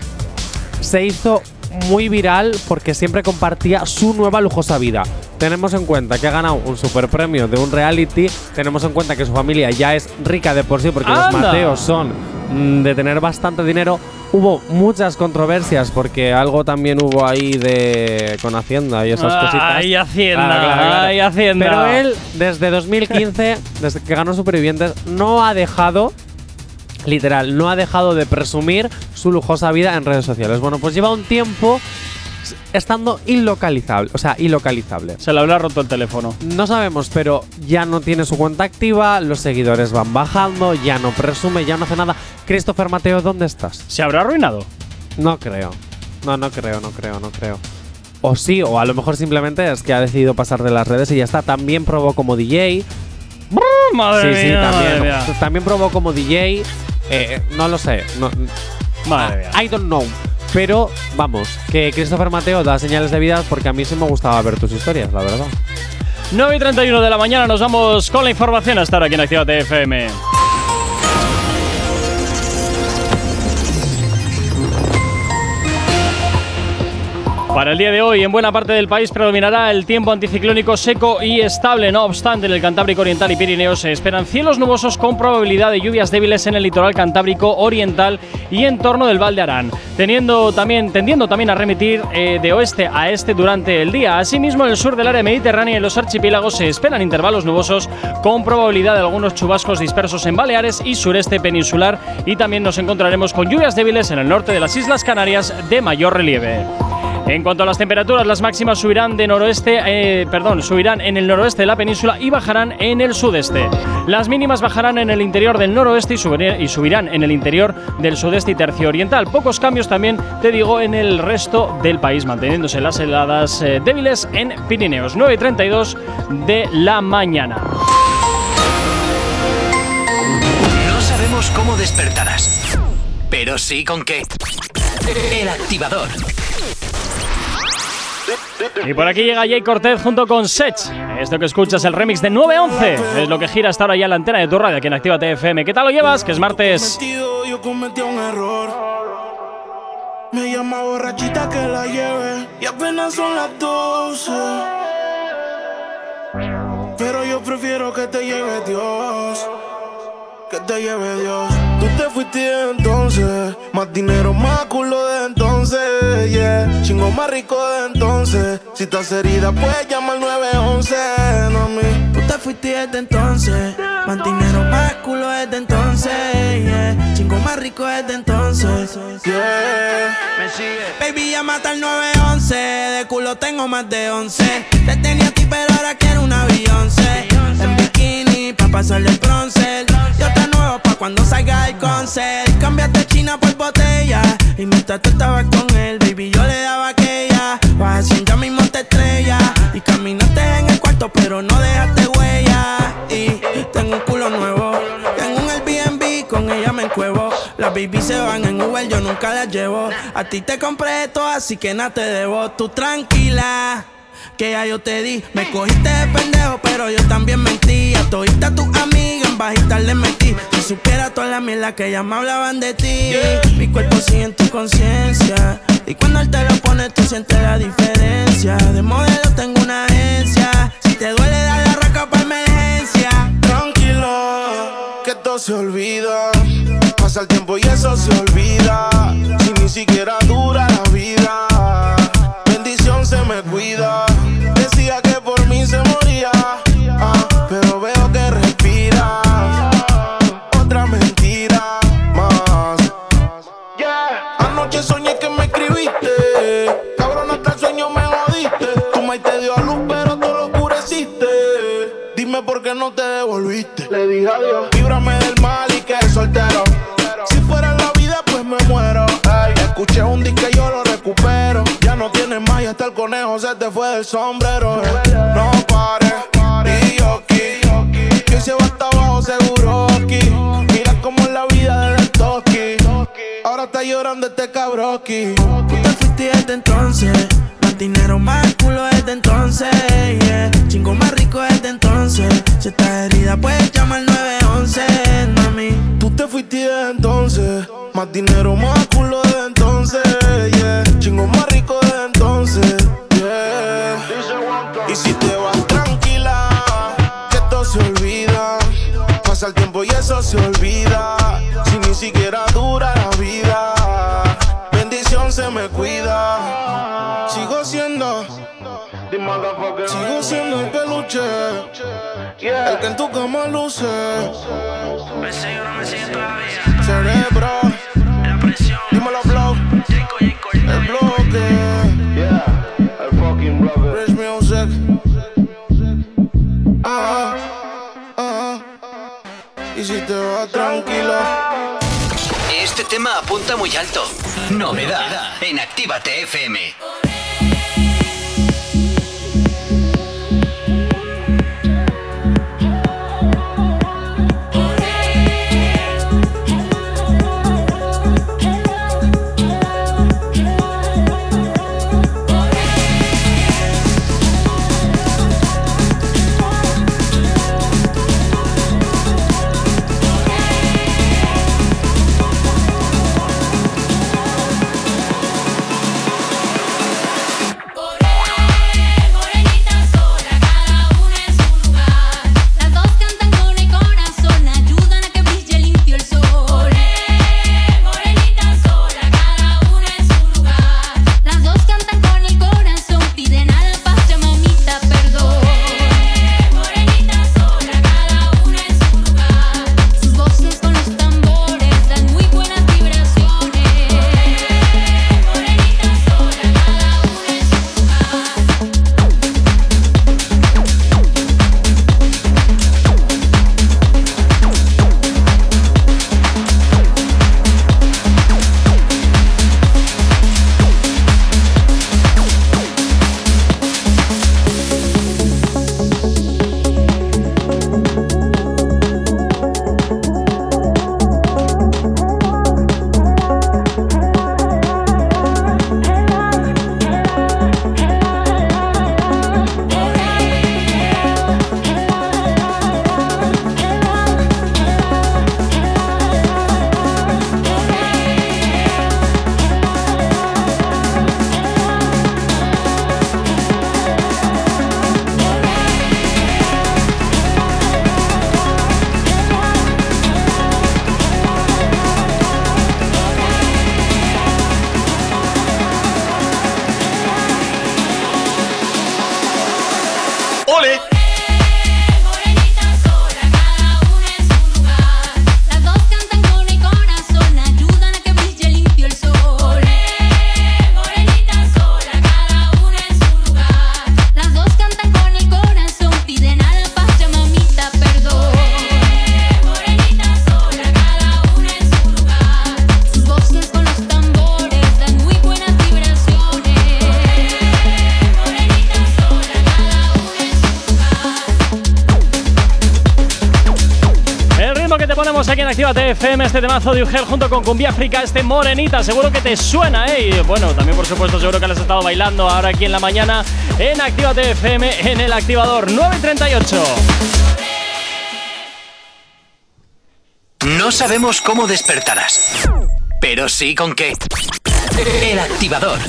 se hizo muy viral porque siempre compartía su nueva lujosa vida. Tenemos en cuenta que ha ganado un super premio de un reality, tenemos en cuenta que su familia ya es rica de por sí porque los. Mateos son mm, de tener bastante dinero. Hubo muchas controversias porque algo también hubo ahí de con Hacienda y esas cositas. Ay, Hacienda, Claro, claro, claro. ay, Hacienda. Pero él, desde 2015, desde que ganó Supervivientes, no ha dejado literal, no ha dejado de presumir su lujosa vida en redes sociales. Bueno, pues lleva un tiempo estando ilocalizable, o sea, ilocalizable. Se le habrá roto el teléfono. No sabemos, pero ya no tiene su cuenta activa, los seguidores van bajando, ya no presume, ya no hace nada. Christopher Mateo, ¿dónde estás? ¿Se habrá arruinado? No creo. No, no creo, no creo, no creo. O sí, o a lo mejor simplemente es que ha decidido pasar de las redes y ya está. También probó como DJ. Madre sí, sí, también. madre mía. También probó como DJ. Eh, no lo sé. No, Madre mía. I don't know. Pero vamos, que Christopher Mateo da señales de vida porque a mí sí me gustaba ver tus historias, la verdad. 9 y 31 de la mañana nos vamos con la información a estar aquí en Actívate FM. Para el día de hoy, en buena parte del país predominará el tiempo anticiclónico seco y estable. No obstante, en el Cantábrico Oriental y Pirineo se esperan cielos nubosos con probabilidad de lluvias débiles en el litoral cantábrico oriental y en torno del Val de Arán, teniendo también, tendiendo también a remitir eh, de oeste a este durante el día. Asimismo, en el sur del área mediterránea y en los archipiélagos se esperan intervalos nubosos con probabilidad de algunos chubascos dispersos en Baleares y sureste peninsular y también nos encontraremos con lluvias débiles en el norte de las Islas Canarias de mayor relieve. En cuanto a las temperaturas, las máximas subirán de noroeste, eh, perdón, subirán en el noroeste de la península y bajarán en el sudeste. Las mínimas bajarán en el interior del noroeste y, subir- y subirán en el interior del sudeste y tercio oriental. Pocos cambios también, te digo, en el resto del país, manteniéndose las heladas eh, débiles en Pirineos. 9.32 de la mañana. No sabemos cómo despertarás, pero sí con qué. El activador. Y por aquí llega Jay Cortez junto con Sech. Esto que escuchas, el remix de 911, es lo que gira hasta ahora ya la antena de tu radio aquí en Activa TFM. ¿Qué tal lo llevas? Que es martes. Yo cometí un error. Me llama borrachita que la lleve y apenas son las 12. Pero yo prefiero que te lleve Dios. Que te lleve Dios. Tú te fuiste entonces. Más dinero, más culo de entonces. Yeah. Chingo más rico de entonces. Si estás herida, puedes llamar 911. No mí. Tú te fuiste desde entonces. Más dinero, más culo desde entonces. Yeah. Chingo más rico desde entonces. Yeah. Me sigue. Baby, ya mata el 911. De culo tengo más de 11. Te tenía a ti, pero ahora quiero una Beyoncé. En bikini, pa' pasarle el bronce. Yo te nuevo pa' cuando salga el concert. Cambiaste China por botella. Y mientras tú estabas con él, baby, yo le daba aquella. Vas haciendo ya mismo te estrella. Y caminaste en el cuarto, pero no dejaste huella. Y tengo un culo nuevo. Tengo un Airbnb, con ella me encuevo. Las baby se van en Uber, yo nunca las llevo. A ti te compré esto, así que nada te debo. Tú tranquila. Que ya yo te di, me cogiste de pendejo, pero yo también mentí. A todita tus amigas en bajita le metí. Supiera toda la mierda que ya me hablaban de ti. Mi cuerpo sigue en tu conciencia. Y cuando él te lo pone, tú sientes la diferencia. De modelo tengo una agencia. Si te duele, dale la raca para emergencia. Tranquilo, que todo se olvida. Pasa el tiempo y eso se olvida. Si ni siquiera dura la vida. Bendición se me cuida. Dime por qué no te devolviste. Le dije adiós. Líbrame del mal y que soltero. Si fuera la vida, pues me muero. Ey, escuché un disco y yo lo recupero. Ya no tienes más y hasta el conejo se te fue del sombrero. No pares. Y yo aquí. Que se va hasta abajo seguro aquí. Mira cómo es la vida del toki. Ahora está llorando este cabroki. Tú te fuiste desde entonces. Más dinero, más culo desde entonces. Yeah. Chingo más rico desde entonces. Si estás herida, puedes llamar 911, mami. Tú te fuiste desde entonces. Más dinero, más culo desde entonces. Yeah. Chingo más rico desde entonces. Yeah. Y si te vas tranquila, que esto se olvida. Pasa el tiempo y eso se olvida. Sigo siendo el peluche. El que en tu cama luce. Cerebro. Dímelo, blow. El bloque. Rich music. Ah, ah. Y si te vas tranquilo. Este tema apunta muy alto. Novedad en Actívate FM. FM, este temazo de Ugel junto con Cumbia África, este Morenita, seguro que te suena, ¿eh? Y bueno, también por supuesto seguro que lo has estado bailando ahora aquí en la mañana en Actívate FM en el activador 938. No sabemos cómo despertarás, pero sí con qué. El activador.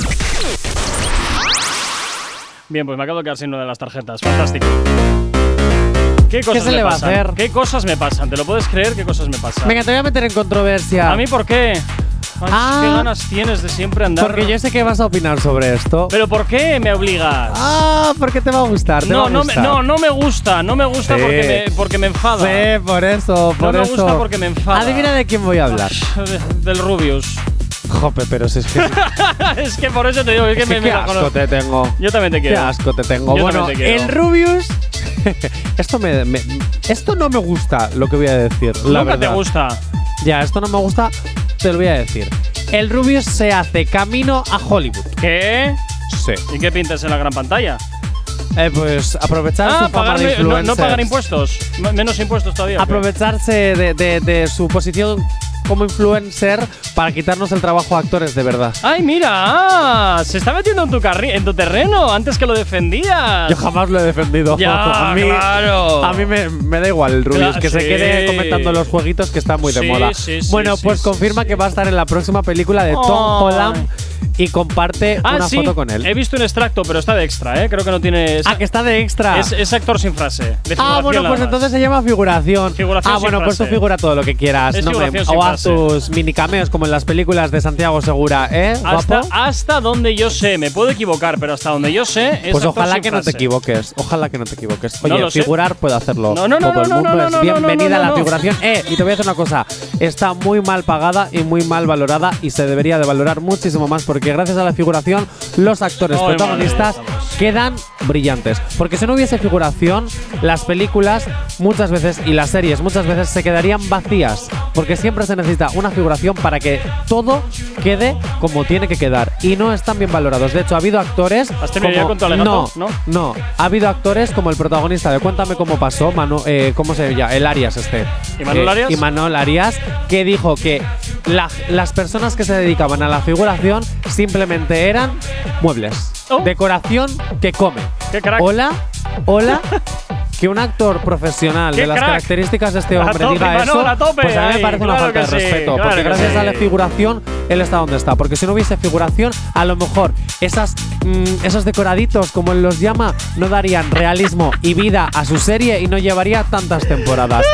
Bien, pues me acabo de quedar sin una de las tarjetas. Fantástico. ¿Qué cosas se me le va a pasan? hacer? ¿Qué cosas me pasan? ¿Te lo puedes creer? ¿Qué cosas me pasan? Venga, te voy a meter en controversia. ¿A mí por qué? Ay, Ah. ¿Qué ganas tienes de siempre andar? Porque yo sé que vas a opinar sobre esto. ¿Pero por qué me obligas? Ah, porque te va a gustar. te va no, a no, me, gustar. no, no me gusta. No me gusta Sí. porque, me, porque me enfada. Sí, por eso, por no me eso. gusta porque me enfada. Adivina de quién voy a hablar. Del Rubius. Jope, pero si es que. es que por eso te digo, es que es me, que me qué la asco conozco. te tengo. Yo también te Qué quiero. asco te tengo. Yo bueno, también te quiero. el Rubius. esto me, me- Esto no me gusta, lo que voy a decir. La Nunca te verdad. gusta. Ya, esto no me gusta, te lo voy a decir. El Rubius se hace camino a Hollywood. ¿Qué? Sí. ¿Y qué pintas en la gran pantalla? Eh, pues aprovechar Ah, su fama de no, no pagar impuestos. Menos impuestos todavía. Aprovecharse de, de- de su posición como influencer para quitarnos el trabajo a actores de verdad. ¡Ay, mira! ah, se está metiendo en tu, en tu terreno antes que lo defendías. Yo jamás lo he defendido. Ya, a mí, claro. a mí me, me da igual el Rubius, Claro, que se quede comentando los jueguitos que están muy de Sí, moda. sí, bueno, pues confirma que va a estar en la próxima película de Tom Oh. Holland y comparte Ah, una sí, foto con él. He visto un extracto, pero está de extra, ¿eh? Creo que no tiene. Ah, que está de extra. Es, es actor sin frase. Ah, bueno, pues entonces se llama figuración. Figuración ah, sin bueno, pues tú figura todo lo que quieras. No me- o tus mini cameos como en las películas de Santiago Segura, ¿eh? Hasta, hasta donde yo sé, me puedo equivocar, pero hasta donde yo sé es Pues ojalá que no te equivoques. Ojalá que no te equivoques. No Oye, sé. figurar puede hacerlo No, no, no, todo el no, mundo. no, no, es no, no, bienvenida no, a la no. figuración. Eh, y te voy a decir una cosa. Está muy mal pagada y muy mal valorada y se debería de valorar muchísimo más porque gracias a la figuración los actores protagonistas madre, quedan brillantes. Porque si no hubiese figuración, las películas muchas veces y las series muchas veces se quedarían vacías. Porque siempre se necesita una figuración para que todo quede como tiene que quedar. Y no están bien valorados. De hecho, ha habido actores. ¿Has terminado como- con no, ¿No? no, ha habido actores como el protagonista de Cuéntame cómo pasó, Manu- eh, ¿cómo se llama? El Arias este. ¿Imanol Eh, Arias? Imanol Arias, que dijo que la- las personas que se dedicaban a la figuración simplemente eran muebles. Decoración que come. Oh. ¡Qué crack! Hola, hola. Que un actor profesional ¡Qué de las crack! características de este hombre tope, diga eso, tope pues a mí me parece una claro falta de sí, respeto. claro porque que gracias sí. a la figuración, él está donde está. Porque si no hubiese figuración, a lo mejor esas, mm, esos decoraditos, como él los llama, no darían realismo y vida a su serie y no llevaría tantas temporadas.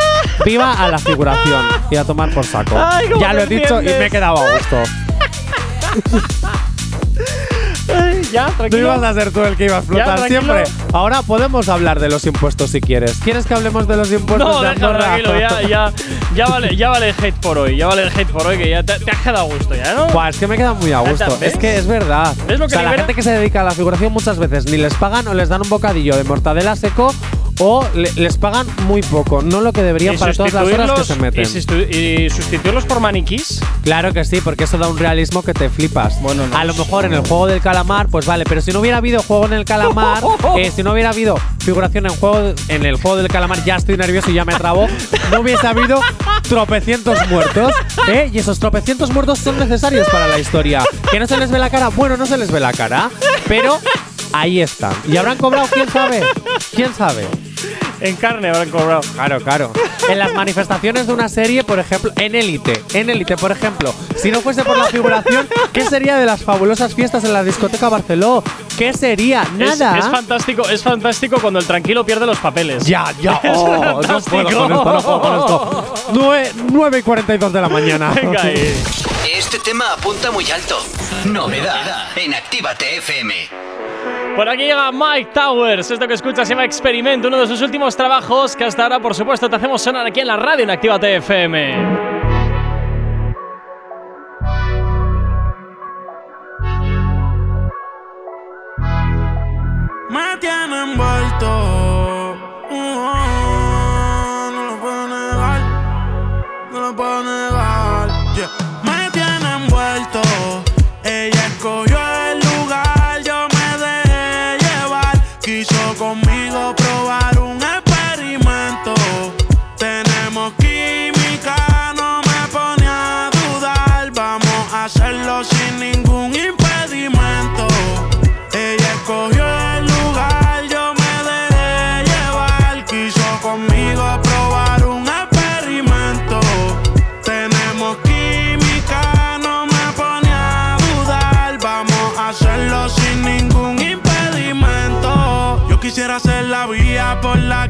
Viva a la figuración y a tomar por saco. Ay, ya lo he te dicho y entiendes. me he quedado a gusto. Ya, tranquilo. ibas a ser tú el que iba a explotar tranquilo. siempre. Ahora podemos hablar de los impuestos si quieres. ¿Quieres que hablemos de los impuestos No, de Andorra? tranquilo, ya, ya, ya, vale, ya vale el hate por hoy, ya vale el hate por hoy, que ya te, te has quedado a gusto ya, ¿no? Buah, es que me queda muy a gusto. ¿Ves? Es que es verdad. ¿Ves lo o que sea, la gente que se dedica a la figuración muchas veces ni les pagan o les dan un bocadillo de mortadela seco o le- les pagan muy poco, no lo que deberían para todas las horas que se meten. Y, sustitu- y sustituirlos por maniquís. Claro que sí, porque eso da un realismo que te flipas. Bueno, no. A lo mejor en el juego del calamar, pues vale, pero si no hubiera habido juego en el calamar, eh, si no hubiera habido figuración en juego en el juego del calamar, ya estoy nervioso y ya me trabo, no hubiese habido tropecientos muertos, ¿eh? Y esos tropecientos muertos son necesarios para la historia. ¿Que no se les ve la cara? Bueno, no se les ve la cara, pero ahí están. ¿Y habrán cobrado? ¿Quién sabe? ¿Quién sabe? En carne habrán cobrado. Claro, claro. En las manifestaciones de una serie, por ejemplo, en Élite, en Élite, por ejemplo, si no fuese por la figuración, ¿qué sería de las fabulosas fiestas en la discoteca Barceló? ¿Qué sería? Es- Nada. Es, fantástico, es fantástico cuando el tranquilo pierde los papeles. ya, ya. Es Oh, no puedo fantástico. con esto, no puedo con esto. 9, y 42 de la mañana. Venga ahí. Este tema apunta muy alto. Novedad en Actívate FM. Por aquí llega Mike Towers. Esto que escuchas se llama Experimento, uno de sus últimos trabajos que hasta ahora, por supuesto, te hacemos sonar aquí en la radio en Actívate FM.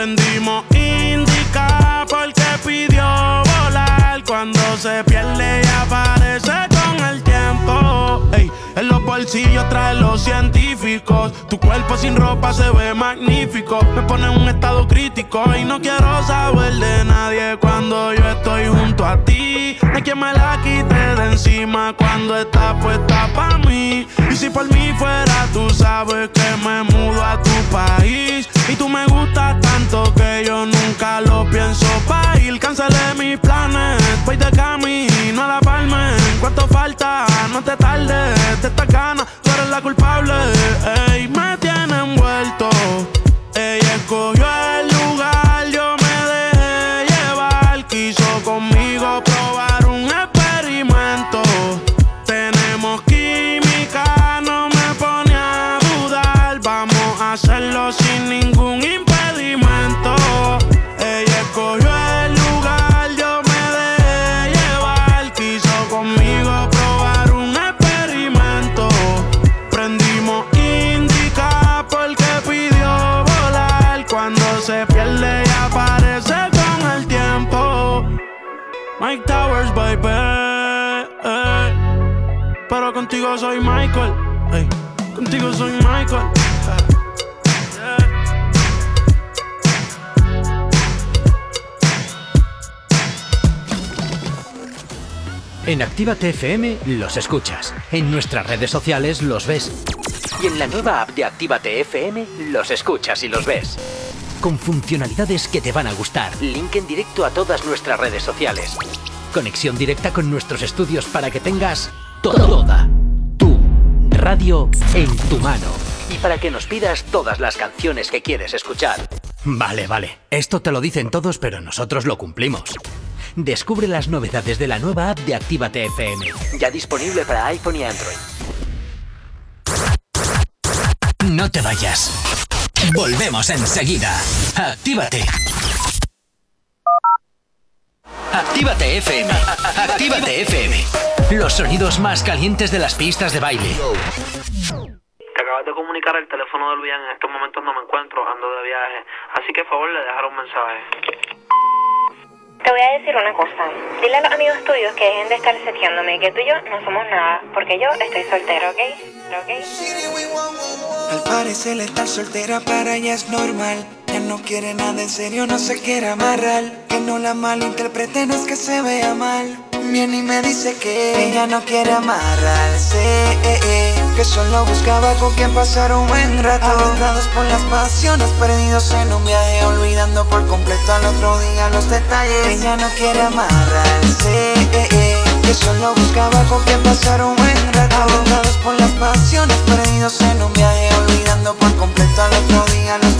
Prendimos indica porque pidió volar. Cuando se pierde y aparece con el tiempo. Ey, en los bolsillos trae los científicos. Tu cuerpo sin ropa se ve magnífico. Me pone en un estado crítico y no quiero saber de nadie cuando yo estoy junto a ti. No hay me la quite de encima cuando está puesta pa' mí. Y si por mí fuera, tú sabes que me mudo a tu país. Y tú me gustas tanto que yo nunca lo pienso pa' ir. Cancelé mis planes, voy de camino a la palma. ¿Cuánto falta? No te tardes, de esta gana, tú eres la culpable. Ey, me contigo soy Michael. Contigo soy Michael. En Actívate FM los escuchas. En nuestras redes sociales los ves. Y en la nueva app de Actívate FM los escuchas y los ves. Con funcionalidades que te van a gustar. Link en directo a todas nuestras redes sociales. Conexión directa con nuestros estudios para que tengas todo- toda tu radio en tu mano. Y para que nos pidas todas las canciones que quieres escuchar. Vale, vale. Esto te lo dicen todos, pero nosotros lo cumplimos. Descubre las novedades de la nueva app de Actívate FM. Ya disponible para iPhone y Android. No te vayas. Volvemos enseguida. Actívate. Actívate FM. Actívate FM. Los sonidos más calientes de las pistas de baile. Te acabas de comunicar el teléfono de Luis en estos momentos no me encuentro, ando de viaje. Así que, por favor, le dejaré un mensaje. Te voy a decir una cosa. Dile a los amigos tuyos que dejen de estar seteándome, que tú y yo no somos nada, porque yo estoy soltero, ¿ok? ¿Ok? Al parecer estar soltera para ella es normal. No quiere nada en serio, no se quiere amarrar. Que no la malinterprete, no es que se vea mal. Viene y me dice que ella no quiere amarrarse. eh, eh, Que solo buscaba con quien pasar un buen rato. Arrastrados por las pasiones, perdidos en un viaje, olvidando por completo al otro día los detalles. Ella no quiere amarrarse. eh, Que solo buscaba con quien pasar un buen rato. Arrastrados por las pasiones, perdidos en un viaje, olvidando por completo al otro día los detalles.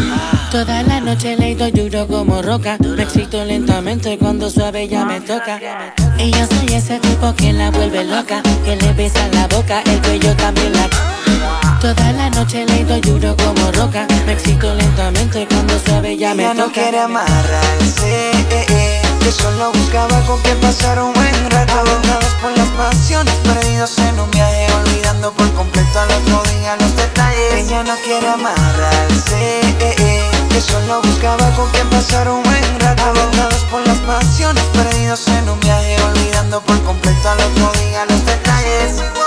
Toda la noche le doy duro como roca, me excito lentamente cuando suave ya me toca. Y yo soy ese tipo que la vuelve loca, que le besa la boca, el cuello también la... Toda la noche le doy duro como roca, me excito lentamente cuando suave ya me Ella toca. no quiere amarrarse, eh, eh, que solo buscaba con quien pasar un buen rato. Agotados por las pasiones, perdidos en un viaje, olvidando por completo al otro día los detalles. Ella no quiere amarrarse, eh, eh, que solo buscaba con quien pasar un buen rato. Agotados por las pasiones, perdidos en un viaje, olvidando por completo al otro día los detalles.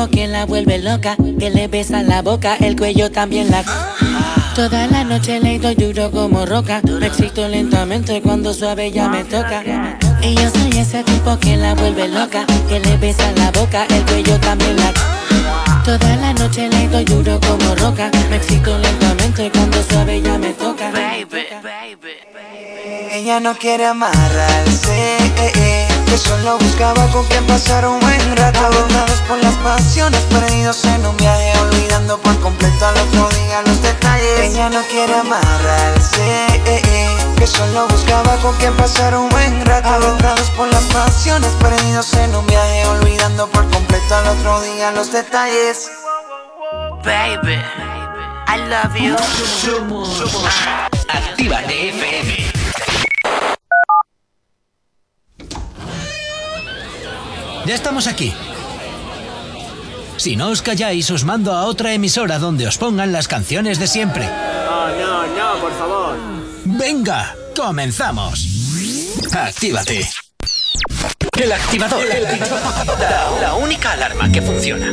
Tipo que la vuelve loca, que le besa la boca, el cuello también la... Toda la noche le doy duro como roca, me excito lentamente cuando suave ya me toca. Y yo soy ese tipo que la vuelve loca, que le besa la boca, el cuello también la... Toda la noche le doy duro como roca, me excito lentamente cuando suave ya me toca. Ella no quiere amarrarse, eh, eh, que solo buscaba con quien pasar un buen rato. Agotados por las pasiones, perdidos en un viaje, olvidando por completo al otro día los detalles. Ella no quiere amarrarse, eh, eh, que solo buscaba con quien pasar un buen rato. Agotados por las pasiones, perdidos en un viaje, olvidando por completo al otro día los detalles. Baby, I love you. Actívate FM. Ya estamos aquí. Si no os calláis, os mando a otra emisora donde os pongan las canciones de siempre. No, no, no, por favor. Venga, comenzamos. Actívate. El activador. La, la única alarma que funciona.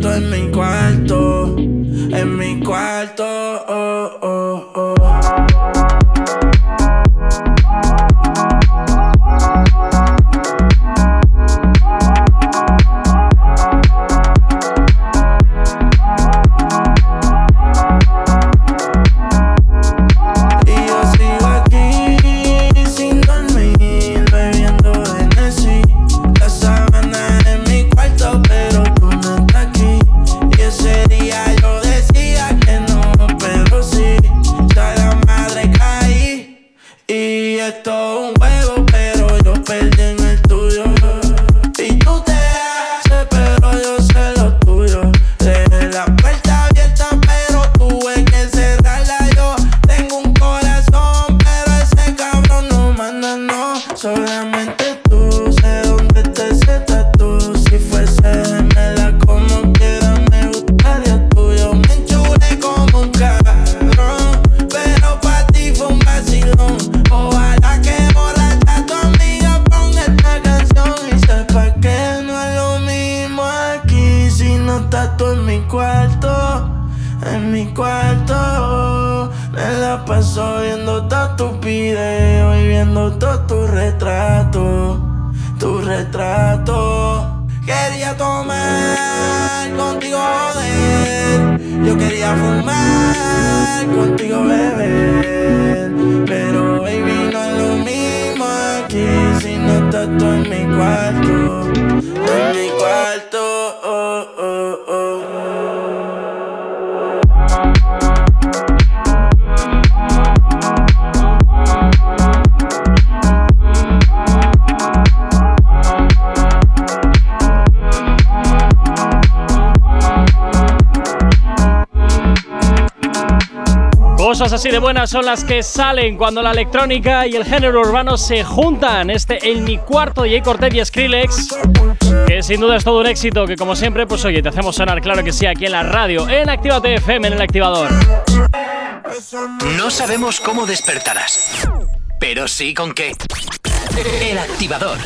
Tú en mi cuarto. Son las que salen cuando la electrónica y el género urbano se juntan. Este en mi cuarto de Jay Cortez y Skrillex, que sin duda es todo un éxito, que como siempre, pues oye, te hacemos sonar, claro que sí, aquí en la radio, en Actívate FM, en el activador. No sabemos cómo despertarás, pero sí con qué. El activador.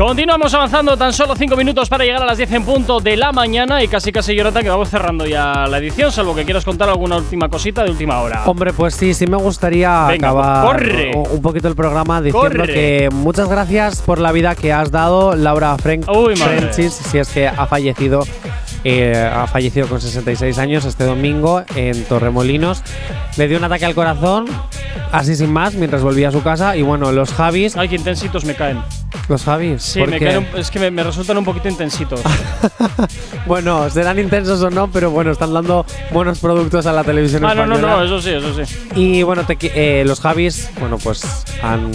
Continuamos avanzando tan solo 5 minutos para llegar a las 10 en punto de la mañana y casi casi Jonathan que vamos cerrando ya la edición, salvo que quieras contar alguna última cosita de última hora. Hombre, pues sí, sí me gustaría Venga, acabar corre. un poquito el programa diciendo Corre. que muchas gracias por la vida que has dado, Laura Frank Uy, si es que ha fallecido. eh, ha fallecido con 66 años este domingo en Torremolinos. Le dio un ataque al corazón, así sin más, mientras volvía a su casa. Y bueno, los Javis. Ay, qué intensitos me caen. Los Javis. Sí, ¿por me es que me, me resultan un poquito intensitos. Bueno, serán intensos o no, pero bueno, están dando buenos productos a la televisión ah, no, no, española. no, eso sí, eso sí. Y bueno, te eh, los Javis, bueno, pues han,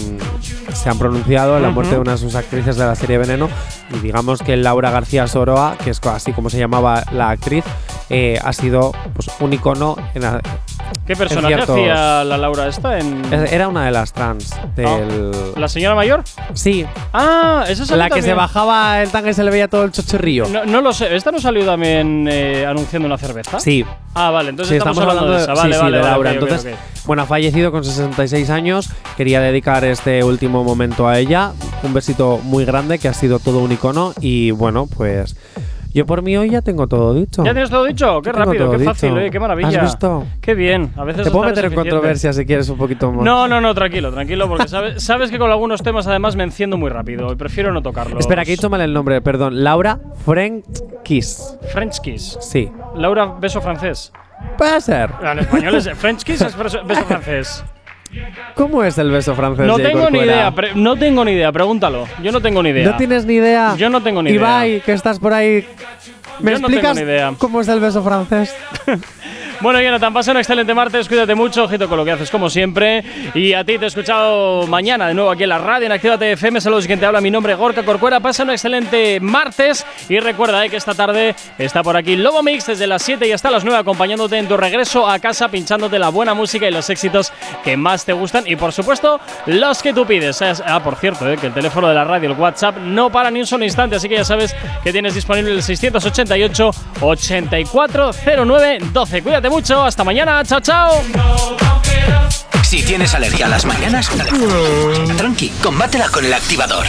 se han pronunciado en la muerte de una de sus actrices de la serie Veneno. Y digamos que Laura García Soroa, que es así como se llamaba la actriz, eh, ha sido pues, un icono en la- ¿Qué personaje ciertos- hacía la Laura esta en es- Era una de las trans del. la señora mayor? Sí. Ah, esa salió La que se bajaba el tanga y se le veía todo el chochorrillo. No, no lo sé, ¿esta no salió también eh, anunciando una cerveza? Sí. Ah, vale, entonces Sí, estamos, hablando, de esa. sí, Vale, sí, vale, de Laura. Entonces, bueno, ha fallecido con 66 años. Quería dedicar este último momento a ella. Un besito muy grande que ha sido todo un icono. Y bueno, pues yo por mí hoy ya tengo todo dicho. ¿Ya tienes todo dicho? Qué rápido, qué fácil, dicho. qué maravilla. ¿Has visto? Qué bien. A veces Te puedo meter en controversia si quieres un poquito más. No, no, no, tranquilo, tranquilo, porque sabes, sabes que con algunos temas además me enciendo muy rápido y prefiero no tocarlos. Espera, que he dicho mal el nombre, perdón. Laura Frank Kiss. French Kiss. Sí. Laura, beso francés. Puede ser. En español es French Kiss, es beso francés. ¿Cómo es el beso francés? No Jay tengo ni idea, pre- no tengo ni idea, pregúntalo. Yo no tengo ni idea. ¿No tienes ni idea? Yo no tengo ni idea. Ibai, que estás por ahí. ¿Me Yo no tengo explicas ni idea. cómo es el beso francés? Bueno, Jonathan, pasa un excelente martes, cuídate mucho, ojito con lo que haces como siempre. Y a ti te he escuchado mañana de nuevo aquí en la radio, en Actívate FM. Saludos, quien te habla, mi nombre es Gorka Corcuera. Pasa un excelente martes y recuerda eh, que esta tarde está por aquí Lobo Mix desde las 7 y hasta las 9 acompañándote en tu regreso a casa, pinchándote la buena música y los éxitos que más te gustan y por supuesto los que tú pides. Es- Ah, por cierto, eh, que el teléfono de la radio, el WhatsApp, no para ni un solo instante, así que ya sabes que tienes disponible el 688 8409 12. Cuídate mucho, hasta mañana, chao, chao. Si tienes alergia a las mañanas, tranqui, combátela con el activador.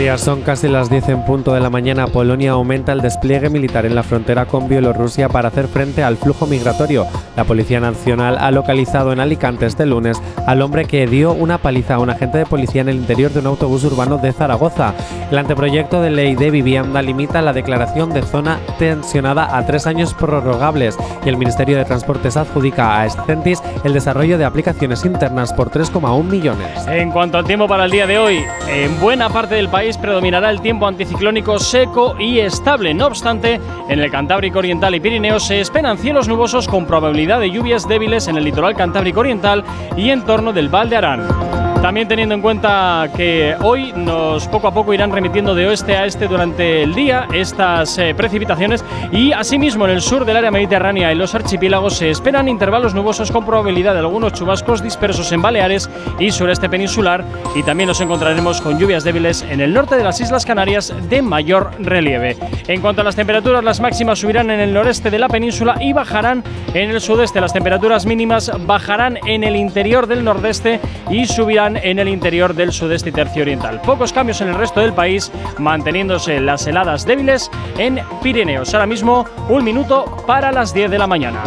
Días, son casi las 10 en punto de la mañana. Polonia aumenta el despliegue militar en la frontera con Bielorrusia para hacer frente al flujo migratorio. La Policía Nacional ha localizado en Alicante este lunes al hombre que dio una paliza a un agente de policía en el interior de un autobús urbano de Zaragoza. El anteproyecto de ley de vivienda limita la declaración de zona tensionada a tres años prorrogables y el Ministerio de Transportes adjudica a Scentis el desarrollo de aplicaciones internas por 3,1 millones. En cuanto al tiempo para el día de hoy, en buena parte del país predominará el tiempo anticiclónico seco y estable. No obstante, en el Cantábrico Oriental y Pirineos se esperan cielos nubosos con probabilidad de lluvias débiles en el litoral Cantábrico Oriental y en torno del Val de Arán. También teniendo en cuenta que hoy nos poco a poco irán remitiendo de oeste a este durante el día estas eh, precipitaciones y asimismo en el sur del área mediterránea y los archipiélagos se esperan intervalos nubosos con probabilidad de algunos chubascos dispersos en Baleares y sureste peninsular y también nos encontraremos con lluvias débiles en el norte de las Islas Canarias de mayor relieve. En cuanto a las temperaturas, las máximas subirán en el noreste de la península y bajarán en el sudeste. Las temperaturas mínimas bajarán en el interior del nordeste y subirán en el interior del sudeste y tercio oriental. Pocos cambios en el resto del país, manteniéndose las heladas débiles en Pirineos. Ahora mismo, un minuto para las 10 de la mañana.